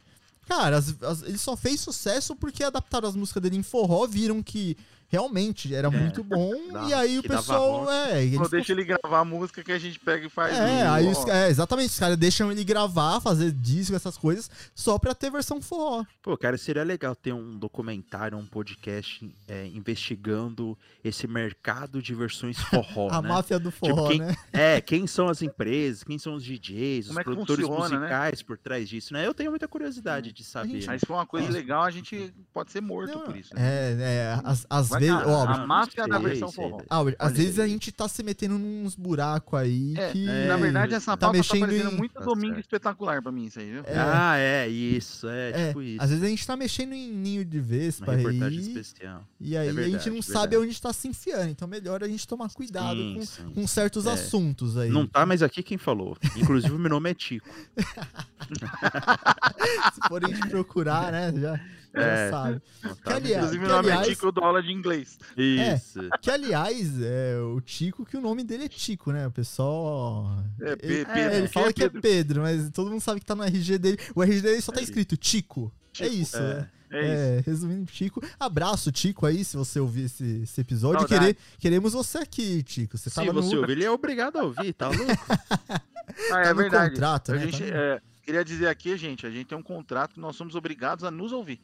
cara, as- as- ele só fez sucesso porque adaptaram as músicas dele em forró, viram que realmente era muito bom, [laughs] dá- e aí o pessoal, é, eles Não deixa ele gravar a música que a gente pega e faz. É, o- aí os, é, exatamente, os caras deixam ele gravar, fazer disco, essas coisas, só pra ter versão forró. Pô, cara, seria legal ter um documentário, um podcast é, investigando esse mercado de versões [laughs] forró, A né? máfia do forró, quem- né? É, quem são as empresas, quem são os DJs, os Como é que produtores funciona, né? musicais por trás disso, né? Eu tenho muita curiosidade de saber. gente- né? Aí se for uma coisa É. legal, a gente pode ser morto Não, por isso. né? É, é, às Vai vezes, ó, a máfia da versão forró. Albert, às vezes a aí. gente tá se metendo nos buracos aí É, que... É, Na verdade, essa tá pauta tá, mexendo parecendo em- muito Tá domingo certo. espetacular pra mim, isso aí, viu? É. Ah, é, isso, é, É, tipo isso. Às vezes a gente tá mexendo em ninho de Uma vespa aí, reportagem especial. e aí É a gente verdade, não verdade. sabe onde tá se enfiando, então melhor a gente tomar cuidado Sim, com, sim, com certos É. assuntos aí. Não tá mais aqui quem falou. Inclusive, o meu nome é Tico. [laughs] Se forem te procurar, né, já É. sabe. Que tá aliás- Inclusive, que meu nome é aliás- Tico, eu dou aula de inglês. Isso. Que, aliás, é o Tico, que o nome dele é Tico, né? O pessoal... É, ele, Pedro, é, ele fala é que é Pedro? Mas todo mundo sabe que tá no RG dele. O RG dele só tá É. escrito Tico. É Tico, isso, é. né? É isso. É, resumindo, Tico. Abraço, Tico, aí, se você ouvir esse, esse episódio. Querer, queremos você aqui, Tico. Você Se tava você no, ouvir, ele é obrigado a ouvir, tá louco? [laughs] Ah, tá é verdade. contrato, A né? gente, Tá no- é, queria dizer aqui, gente, a gente tem um contrato, nós somos obrigados a nos ouvir.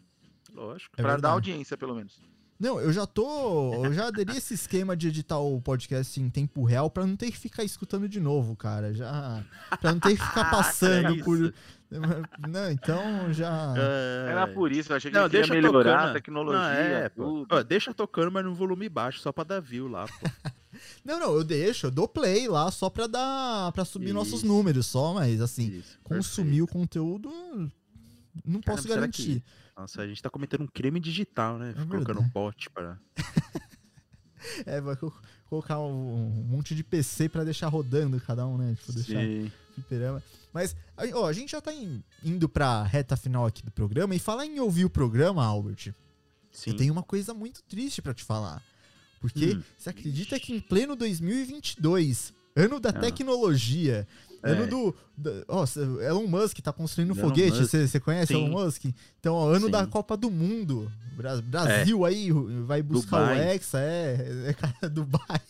Lógico. É pra dar audiência, pelo menos. Não, eu já tô. Eu já aderi esse esquema de editar o podcast em tempo real pra não ter que ficar escutando de novo, cara. Já. Pra não ter que ficar [laughs] passando É por. isso. [laughs] Não, então já. Era por isso, eu achei que Não, deixa melhorar tocando. a tecnologia, Não, é, pô. tudo. Ó, deixa tocando, mas no volume baixo, só pra dar view lá, pô. [laughs] Não, não, eu deixo, eu dou play lá só pra dar. para subir nossos Isso. números só, mas assim, Isso, consumir o conteúdo. Não posso será garantir. que- Nossa, a gente tá cometendo um crime digital, né? É Colocando verdade. bot para. [laughs] É, vai co- colocar um, um monte de PC pra deixar rodando cada um, né? Tipo, deixar Sim. fliperama. Mas, ó, a gente já tá em- indo pra reta final aqui do programa. E falar em ouvir o programa, Albert, Sim. eu tenho uma coisa muito triste pra te falar. Porque Hum. você acredita que em pleno 2022, ano da Ah. tecnologia, ano É. do. da- ó, Elon Musk tá construindo um Elon foguete, você conhece Sim. Elon Musk? Então, ó, ano da Sim. Copa do Mundo. Bra- Brasil aí vai buscar Dubai. o Hexa, é, é cara, [laughs] Dubai.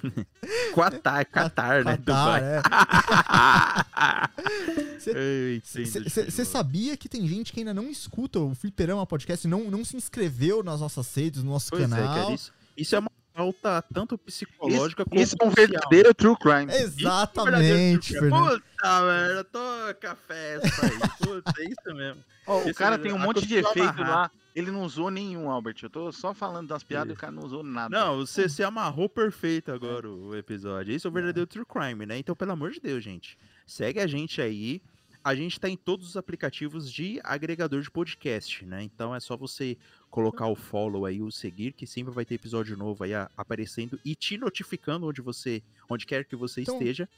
[laughs] Qatar, Qatar, né? Qatar, é. [laughs] Você sabia que tem gente que ainda não escuta o Fliperama Podcast, não, não se inscreveu nas nossas redes, no nosso Pois é, canal? cara, isso, isso é uma falta tanto psicológica Isso, quanto isso é um verdadeiro true crime. Exatamente, Fernando. Puta merda, toca festa aí. Puta, é isso mesmo. Ó, o cara é- tem um a monte de efeito amarrar. lá. Ele não usou nenhum, Albert. Eu tô só falando das piadas e o cara não usou nada. Não, você se amarrou perfeito agora o episódio. Isso é o verdadeiro true crime, né? Então, pelo amor de Deus, gente. Segue a gente aí. A gente tá em todos os aplicativos de agregador de podcast, né? Então é só você colocar o follow aí, o seguir, que sempre vai ter episódio novo aí a- aparecendo e te notificando onde você, onde quer que você Então- esteja.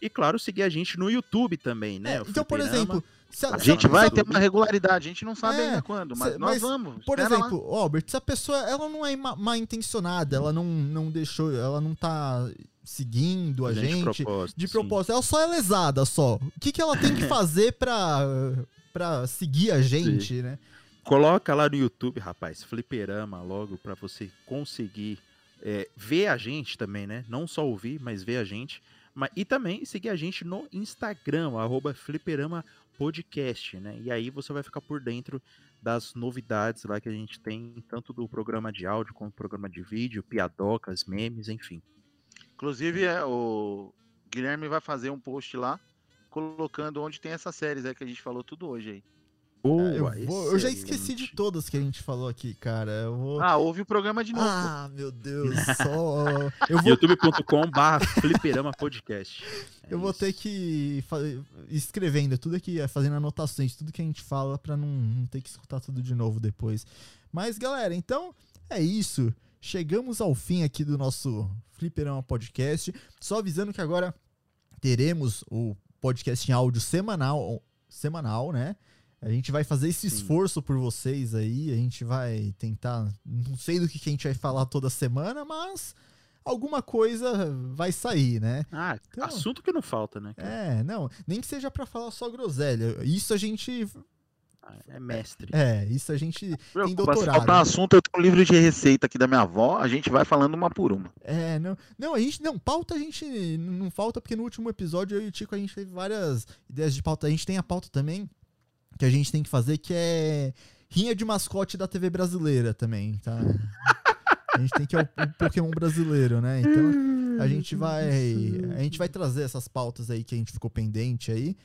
E claro, seguir a gente no YouTube também, né? É, O então, por exemplo, se A se gente se vai se- ter uma regularidade, a gente não sabe É, ainda quando, mas cê- nós mas, vamos. Por espera lá. exemplo, Albert, se a pessoa ela não é ma- mal intencionada, ela não, não deixou, ela não tá seguindo a gente de propósito. de sim. propósito, ela só é lesada só. O que, que ela tem que [laughs] fazer pra, pra seguir a gente, né? Coloca lá no YouTube, rapaz, fliperama logo pra você conseguir é, ver a gente também, né? Não só ouvir, mas ver a gente. Mas, e também seguir a gente no Instagram, arroba fliperama podcast, né? E aí você vai ficar por dentro das novidades lá que a gente tem, tanto do programa de áudio como do programa de vídeo, piadocas, memes, enfim. Inclusive, é, o Guilherme vai fazer um post lá, colocando onde tem essas séries aí que a gente falou tudo hoje aí. Boa, eu, vou- eu já esqueci de todas que a gente falou aqui, cara. Eu vou. Ah, ouve o programa de novo. Ah, meu Deus, só. [laughs] Eu vou, youtube.com barra fliperama podcast. É eu vou isso. ter que escrevendo tudo aqui, fazendo anotações, tudo que a gente fala pra não, não ter que escutar tudo de novo depois. Mas, galera, então é isso. Chegamos ao fim aqui do nosso Fliperama Podcast. Só avisando que agora teremos o podcast em áudio semanal, semanal, né? A gente vai fazer esse Sim. esforço por vocês aí. A gente vai tentar. Não sei do que, que a gente vai falar toda semana, mas alguma coisa vai sair, né? Ah, Então- assunto que não falta, né? cara? É, não. Nem que seja pra falar só groselha. Isso a gente. É mestre. É, isso a gente tem Preocupa, se doutorado. faltar assunto, eu tenho um livro de receita aqui da minha avó, a gente vai falando uma por uma. É, não. Não, a gente. Não, pauta a gente não falta, porque no último episódio eu e o Tico a gente teve várias ideias de pauta. A gente tem a pauta também que a gente tem que fazer, que é rinha de mascote da TV brasileira também, tá? A gente tem que é o, o Pokémon brasileiro, né? Então a gente vai. A gente vai trazer essas pautas aí que a gente ficou pendente aí.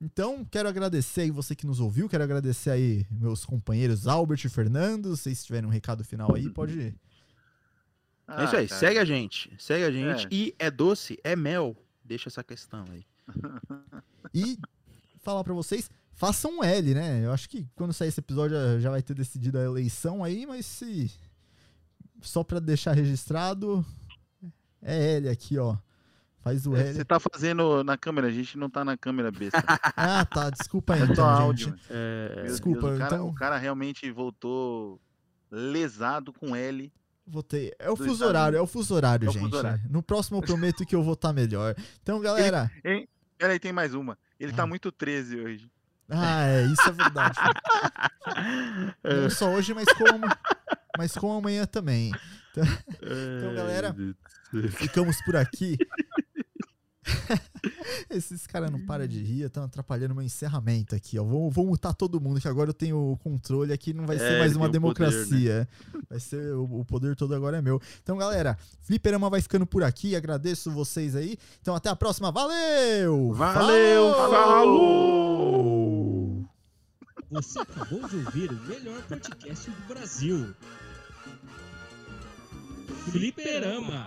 Então, quero agradecer aí você que nos ouviu, quero agradecer aí meus companheiros Albert e Fernando. Se vocês tiverem um recado final aí, pode. É Ah, isso aí, cara. segue a gente. Segue a gente. É. E é doce, é mel. Deixa essa questão aí. E falar pra vocês, façam um L, né? Eu acho que quando sair esse episódio já- já vai ter decidido a eleição aí, mas se. Só pra deixar registrado, é L aqui, ó. Faz o É, L. Você tá fazendo na câmera, a gente não tá na câmera besta. [laughs] Ah, tá. Desculpa aí, É então, áudio. É, Meu Desculpa, Deus, o, cara, então- o cara realmente voltou lesado com L. Votei. É o fuso horário, é o fuso horário, É gente. fuso horário. No próximo eu prometo que eu vou estar melhor. Então, galera. Peraí, tem mais uma. Ele Ah. tá muito 13 hoje. Ah, é, isso é verdade. [laughs] Não só hoje, mas como, mas como amanhã também. Então, galera, Ficamos por aqui. [laughs] Esses caras não param de rir, estão atrapalhando meu encerramento aqui, ó. Vou, vou mutar todo mundo, que agora eu tenho o controle aqui, não vai É, ser mais uma o poder, democracia. Vai ser, o, o poder todo agora é meu. Então, galera, Fliperama vai ficando por aqui, agradeço vocês aí. Então, até a próxima, valeu! Valeu, falou! Você acabou de ouvir o melhor podcast do Brasil. Fliperama.